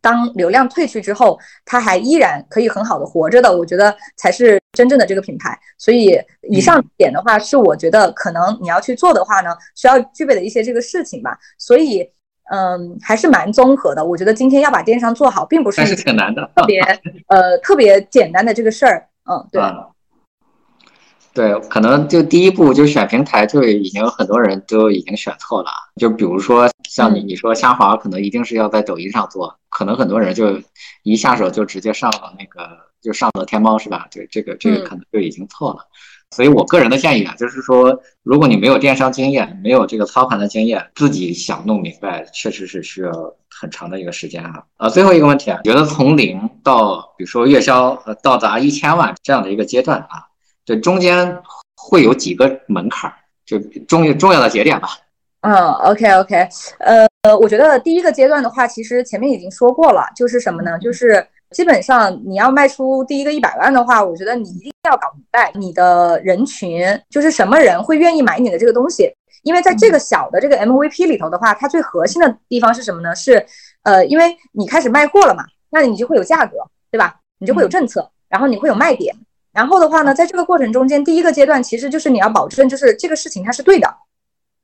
当流量退去之后，它还依然可以很好的活着的，我觉得才是真正的这个品牌。所以以上点的话是我觉得可能你要去做的话呢，需要具备的一些这个事情吧。所以。嗯，还是蛮综合的。我觉得今天要把电商做好，并不是挺难的，特别 呃特别简单的这个事儿。嗯，对，对，可能就第一步就选平台，就已经很多人都已经选错了。就比如说像你，你说虾滑可能一定是要在抖音上做，可能很多人就一下手就直接上了那个，就上了天猫，是吧？对这个这个可能就已经错了。所以我个人的建议啊，就是说，如果你没有电商经验，没有这个操盘的经验，自己想弄明白，确实是需要很长的一个时间啊。呃，最后一个问题啊，觉得从零到比如说月销呃到达一千万这样的一个阶段啊，这中间会有几个门槛，就重重要的节点吧。嗯，OK OK，呃呃，我觉得第一个阶段的话，其实前面已经说过了，就是什么呢？就是基本上你要卖出第一个一百万的话，我觉得你一定要搞明白你的人群就是什么人会愿意买你的这个东西。因为在这个小的这个 MVP 里头的话，它最核心的地方是什么呢？是呃，因为你开始卖货了嘛，那你就会有价格，对吧？你就会有政策，然后你会有卖点。然后的话呢，在这个过程中间，第一个阶段其实就是你要保证，就是这个事情它是对的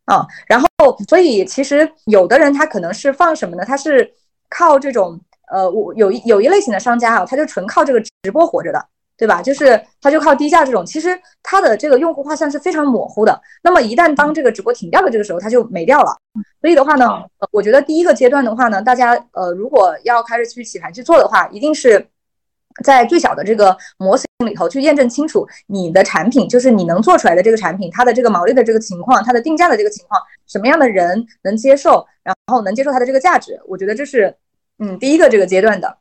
啊。然后，所以其实有的人他可能是放什么呢？他是靠这种呃，我有一有一类型的商家啊，他就纯靠这个直播活着的，对吧？就是他就靠低价这种，其实他的这个用户画像是非常模糊的。那么一旦当这个直播停掉的这个时候，他就没掉了。所以的话呢，呃我觉得第一个阶段的话呢，大家呃，如果要开始去起盘去做的话，一定是。在最小的这个模型里头去验证清楚你的产品，就是你能做出来的这个产品，它的这个毛利的这个情况，它的定价的这个情况，什么样的人能接受，然后能接受它的这个价值，我觉得这是嗯第一个这个阶段的。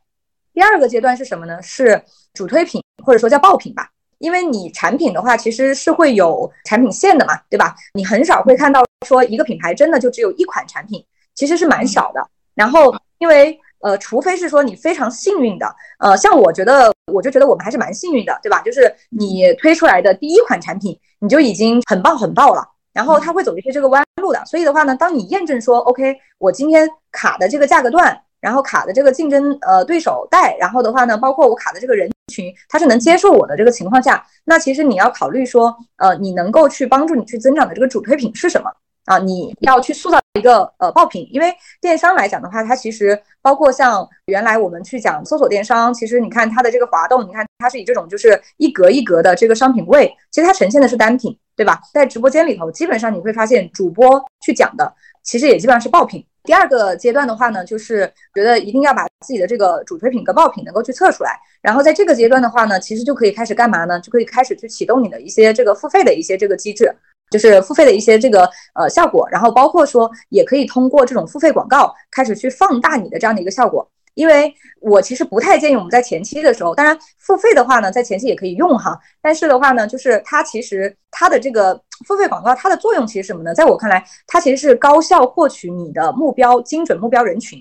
第二个阶段是什么呢？是主推品或者说叫爆品吧，因为你产品的话其实是会有产品线的嘛，对吧？你很少会看到说一个品牌真的就只有一款产品，其实是蛮少的。然后因为呃，除非是说你非常幸运的，呃，像我觉得，我就觉得我们还是蛮幸运的，对吧？就是你推出来的第一款产品，你就已经很爆很爆了，然后它会走一些这个弯路的。所以的话呢，当你验证说，OK，我今天卡的这个价格段，然后卡的这个竞争呃对手带，然后的话呢，包括我卡的这个人群，它是能接受我的这个情况下，那其实你要考虑说，呃，你能够去帮助你去增长的这个主推品是什么？啊，你要去塑造一个呃爆品，因为电商来讲的话，它其实包括像原来我们去讲搜索电商，其实你看它的这个滑动，你看它是以这种就是一格一格的这个商品位，其实它呈现的是单品，对吧？在直播间里头，基本上你会发现主播去讲的，其实也基本上是爆品。第二个阶段的话呢，就是觉得一定要把自己的这个主推品跟爆品能够去测出来，然后在这个阶段的话呢，其实就可以开始干嘛呢？就可以开始去启动你的一些这个付费的一些这个机制。就是付费的一些这个呃效果，然后包括说也可以通过这种付费广告开始去放大你的这样的一个效果。因为我其实不太建议我们在前期的时候，当然付费的话呢，在前期也可以用哈，但是的话呢，就是它其实它的这个付费广告它的作用其实什么呢？在我看来，它其实是高效获取你的目标精准目标人群。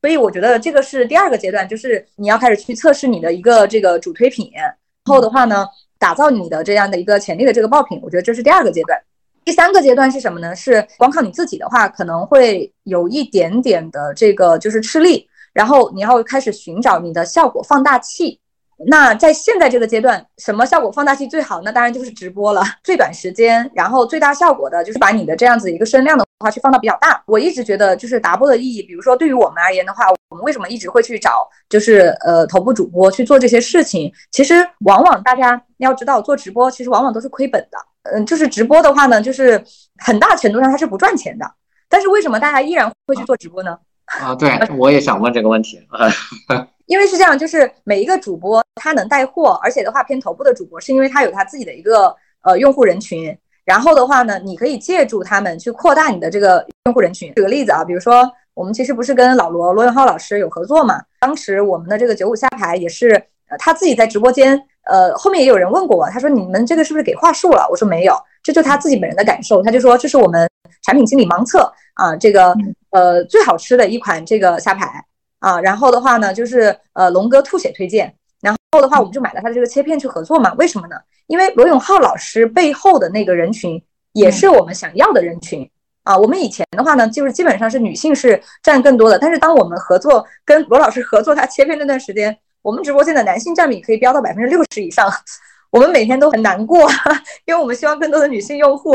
所以我觉得这个是第二个阶段，就是你要开始去测试你的一个这个主推品，然后的话呢。打造你的这样的一个潜力的这个爆品，我觉得这是第二个阶段。第三个阶段是什么呢？是光靠你自己的话，可能会有一点点的这个就是吃力，然后你要开始寻找你的效果放大器。那在现在这个阶段，什么效果放大器最好？那当然就是直播了，最短时间，然后最大效果的就是把你的这样子一个声量的话去放到比较大。我一直觉得就是达播的意义，比如说对于我们而言的话，我们为什么一直会去找就是呃头部主播去做这些事情？其实往往大家要知道，做直播其实往往都是亏本的。嗯，就是直播的话呢，就是很大程度上它是不赚钱的。但是为什么大家依然会去做直播呢？啊对，我也想问这个问题。因为是这样，就是每一个主播他能带货，而且的话偏头部的主播，是因为他有他自己的一个呃用户人群。然后的话呢，你可以借助他们去扩大你的这个用户人群。举个例子啊，比如说我们其实不是跟老罗罗永浩老师有合作嘛？当时我们的这个九五下牌也是他自己在直播间，呃后面也有人问过我，他说你们这个是不是给话术了？我说没有，这就他自己本人的感受。他就说这是我们产品经理盲测啊，这个呃最好吃的一款这个虾排。啊，然后的话呢，就是呃，龙哥吐血推荐，然后的话，我们就买了他的这个切片去合作嘛。为什么呢？因为罗永浩老师背后的那个人群也是我们想要的人群啊。我们以前的话呢，就是基本上是女性是占更多的，但是当我们合作跟罗老师合作他切片那段时间，我们直播间的男性占比可以飙到百分之六十以上，我们每天都很难过，因为我们希望更多的女性用户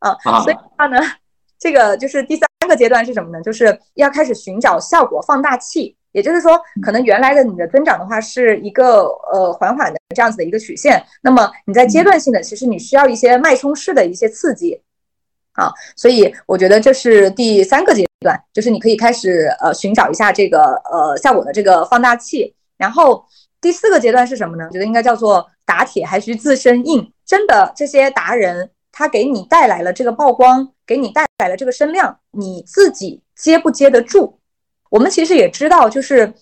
啊，所以的话呢。这个就是第三个阶段是什么呢？就是要开始寻找效果放大器，也就是说，可能原来的你的增长的话是一个呃缓缓的这样子的一个曲线，那么你在阶段性的，其实你需要一些脉冲式的一些刺激啊，所以我觉得这是第三个阶段，就是你可以开始呃寻找一下这个呃效果的这个放大器，然后第四个阶段是什么呢？我觉得应该叫做打铁还需自身硬，真的这些达人。他给你带来了这个曝光，给你带来了这个声量，你自己接不接得住？我们其实也知道，就是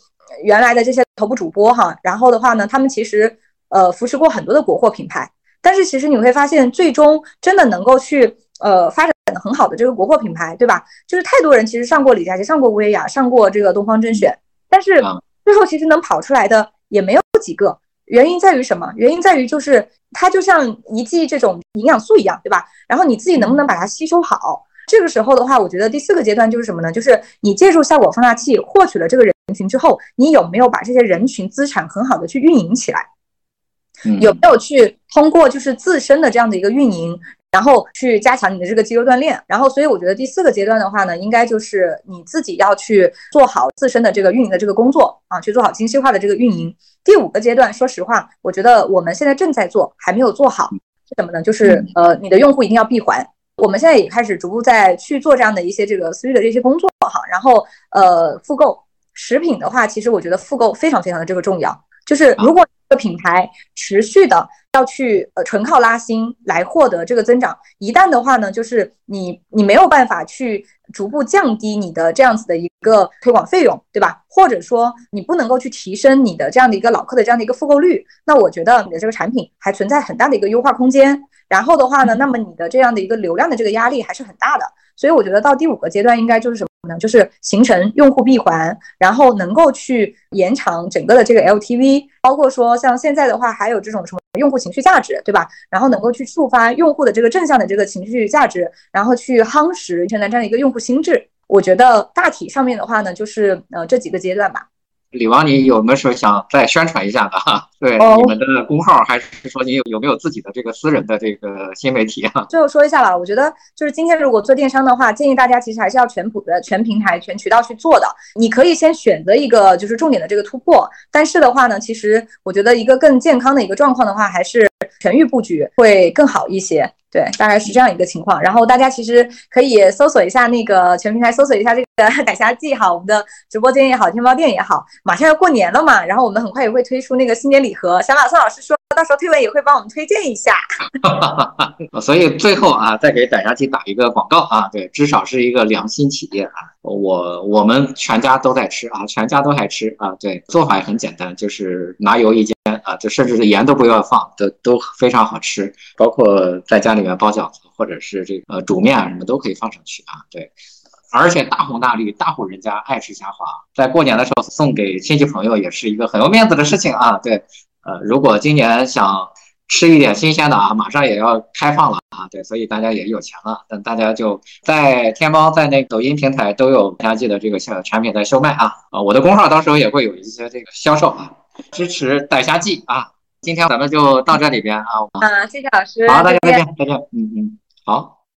原来的这些头部主播哈，然后的话呢，他们其实呃扶持过很多的国货品牌，但是其实你会发现，最终真的能够去呃发展的很好的这个国货品牌，对吧？就是太多人其实上过李佳琦，上过薇娅，上过这个东方甄选，但是最后其实能跑出来的也没有几个。原因在于什么？原因在于就是它就像一剂这种营养素一样，对吧？然后你自己能不能把它吸收好？这个时候的话，我觉得第四个阶段就是什么呢？就是你借助效果放大器获取了这个人群之后，你有没有把这些人群资产很好的去运营起来？有没有去通过就是自身的这样的一个运营，然后去加强你的这个肌肉锻炼？然后，所以我觉得第四个阶段的话呢，应该就是你自己要去做好自身的这个运营的这个工作啊，去做好精细化的这个运营。第五个阶段，说实话，我觉得我们现在正在做，还没有做好是什么呢？就是呃，你的用户一定要闭环。我们现在也开始逐步在去做这样的一些这个私域的这些工作哈，然后呃复购食品的话，其实我觉得复购非常非常的这个重要，就是如果一个品牌持续的要去呃纯靠拉新来获得这个增长，一旦的话呢，就是你你没有办法去逐步降低你的这样子的一个推广费用，对吧？或者说你不能够去提升你的这样的一个老客的这样的一个复购率，那我觉得你的这个产品还存在很大的一个优化空间。然后的话呢，那么你的这样的一个流量的这个压力还是很大的，所以我觉得到第五个阶段应该就是什么呢？就是形成用户闭环，然后能够去延长整个的这个 LTV，包括说像现在的话还有这种什么用户情绪价值，对吧？然后能够去触发用户的这个正向的这个情绪价值，然后去夯实现在这样的一个用户心智。我觉得大体上面的话呢，就是呃这几个阶段吧。李王，你有没有说想再宣传一下的哈？对，你们的公号，还是说你有有没有自己的这个私人的这个新媒体啊？最后说一下吧，我觉得就是今天如果做电商的话，建议大家其实还是要全普的、全平台、全渠道去做的。你可以先选择一个就是重点的这个突破，但是的话呢，其实我觉得一个更健康的一个状况的话，还是全域布局会更好一些。对，大概是这样一个情况。然后大家其实可以搜索一下那个全平台，搜索一下这个逮虾记哈，我们的直播间也好，天猫店也好，马上要过年了嘛，然后我们很快也会推出那个新年礼盒。小马宋老师说到时候推文也会帮我们推荐一下。所以最后啊，再给逮虾记打一个广告啊，对，至少是一个良心企业啊，我我们全家都在吃啊，全家都爱吃啊，对，做法也很简单，就是拿油一煎。啊，就甚至是盐都不要放，都都非常好吃。包括在家里面包饺子，或者是这个呃煮面什么都可以放上去啊。对，而且大红大绿，大户人家爱吃虾滑，在过年的时候送给亲戚朋友也是一个很有面子的事情啊。对，呃，如果今年想吃一点新鲜的啊，马上也要开放了啊。对，所以大家也有钱了，等大家就在天猫、在那抖音平台都有家记的这个小产品在售卖啊。啊，我的公号到时候也会有一些这个销售啊。支持逮虾记啊！今天咱们就到这里边啊。啊，谢谢老师。好，大家再见，再见。嗯嗯，好。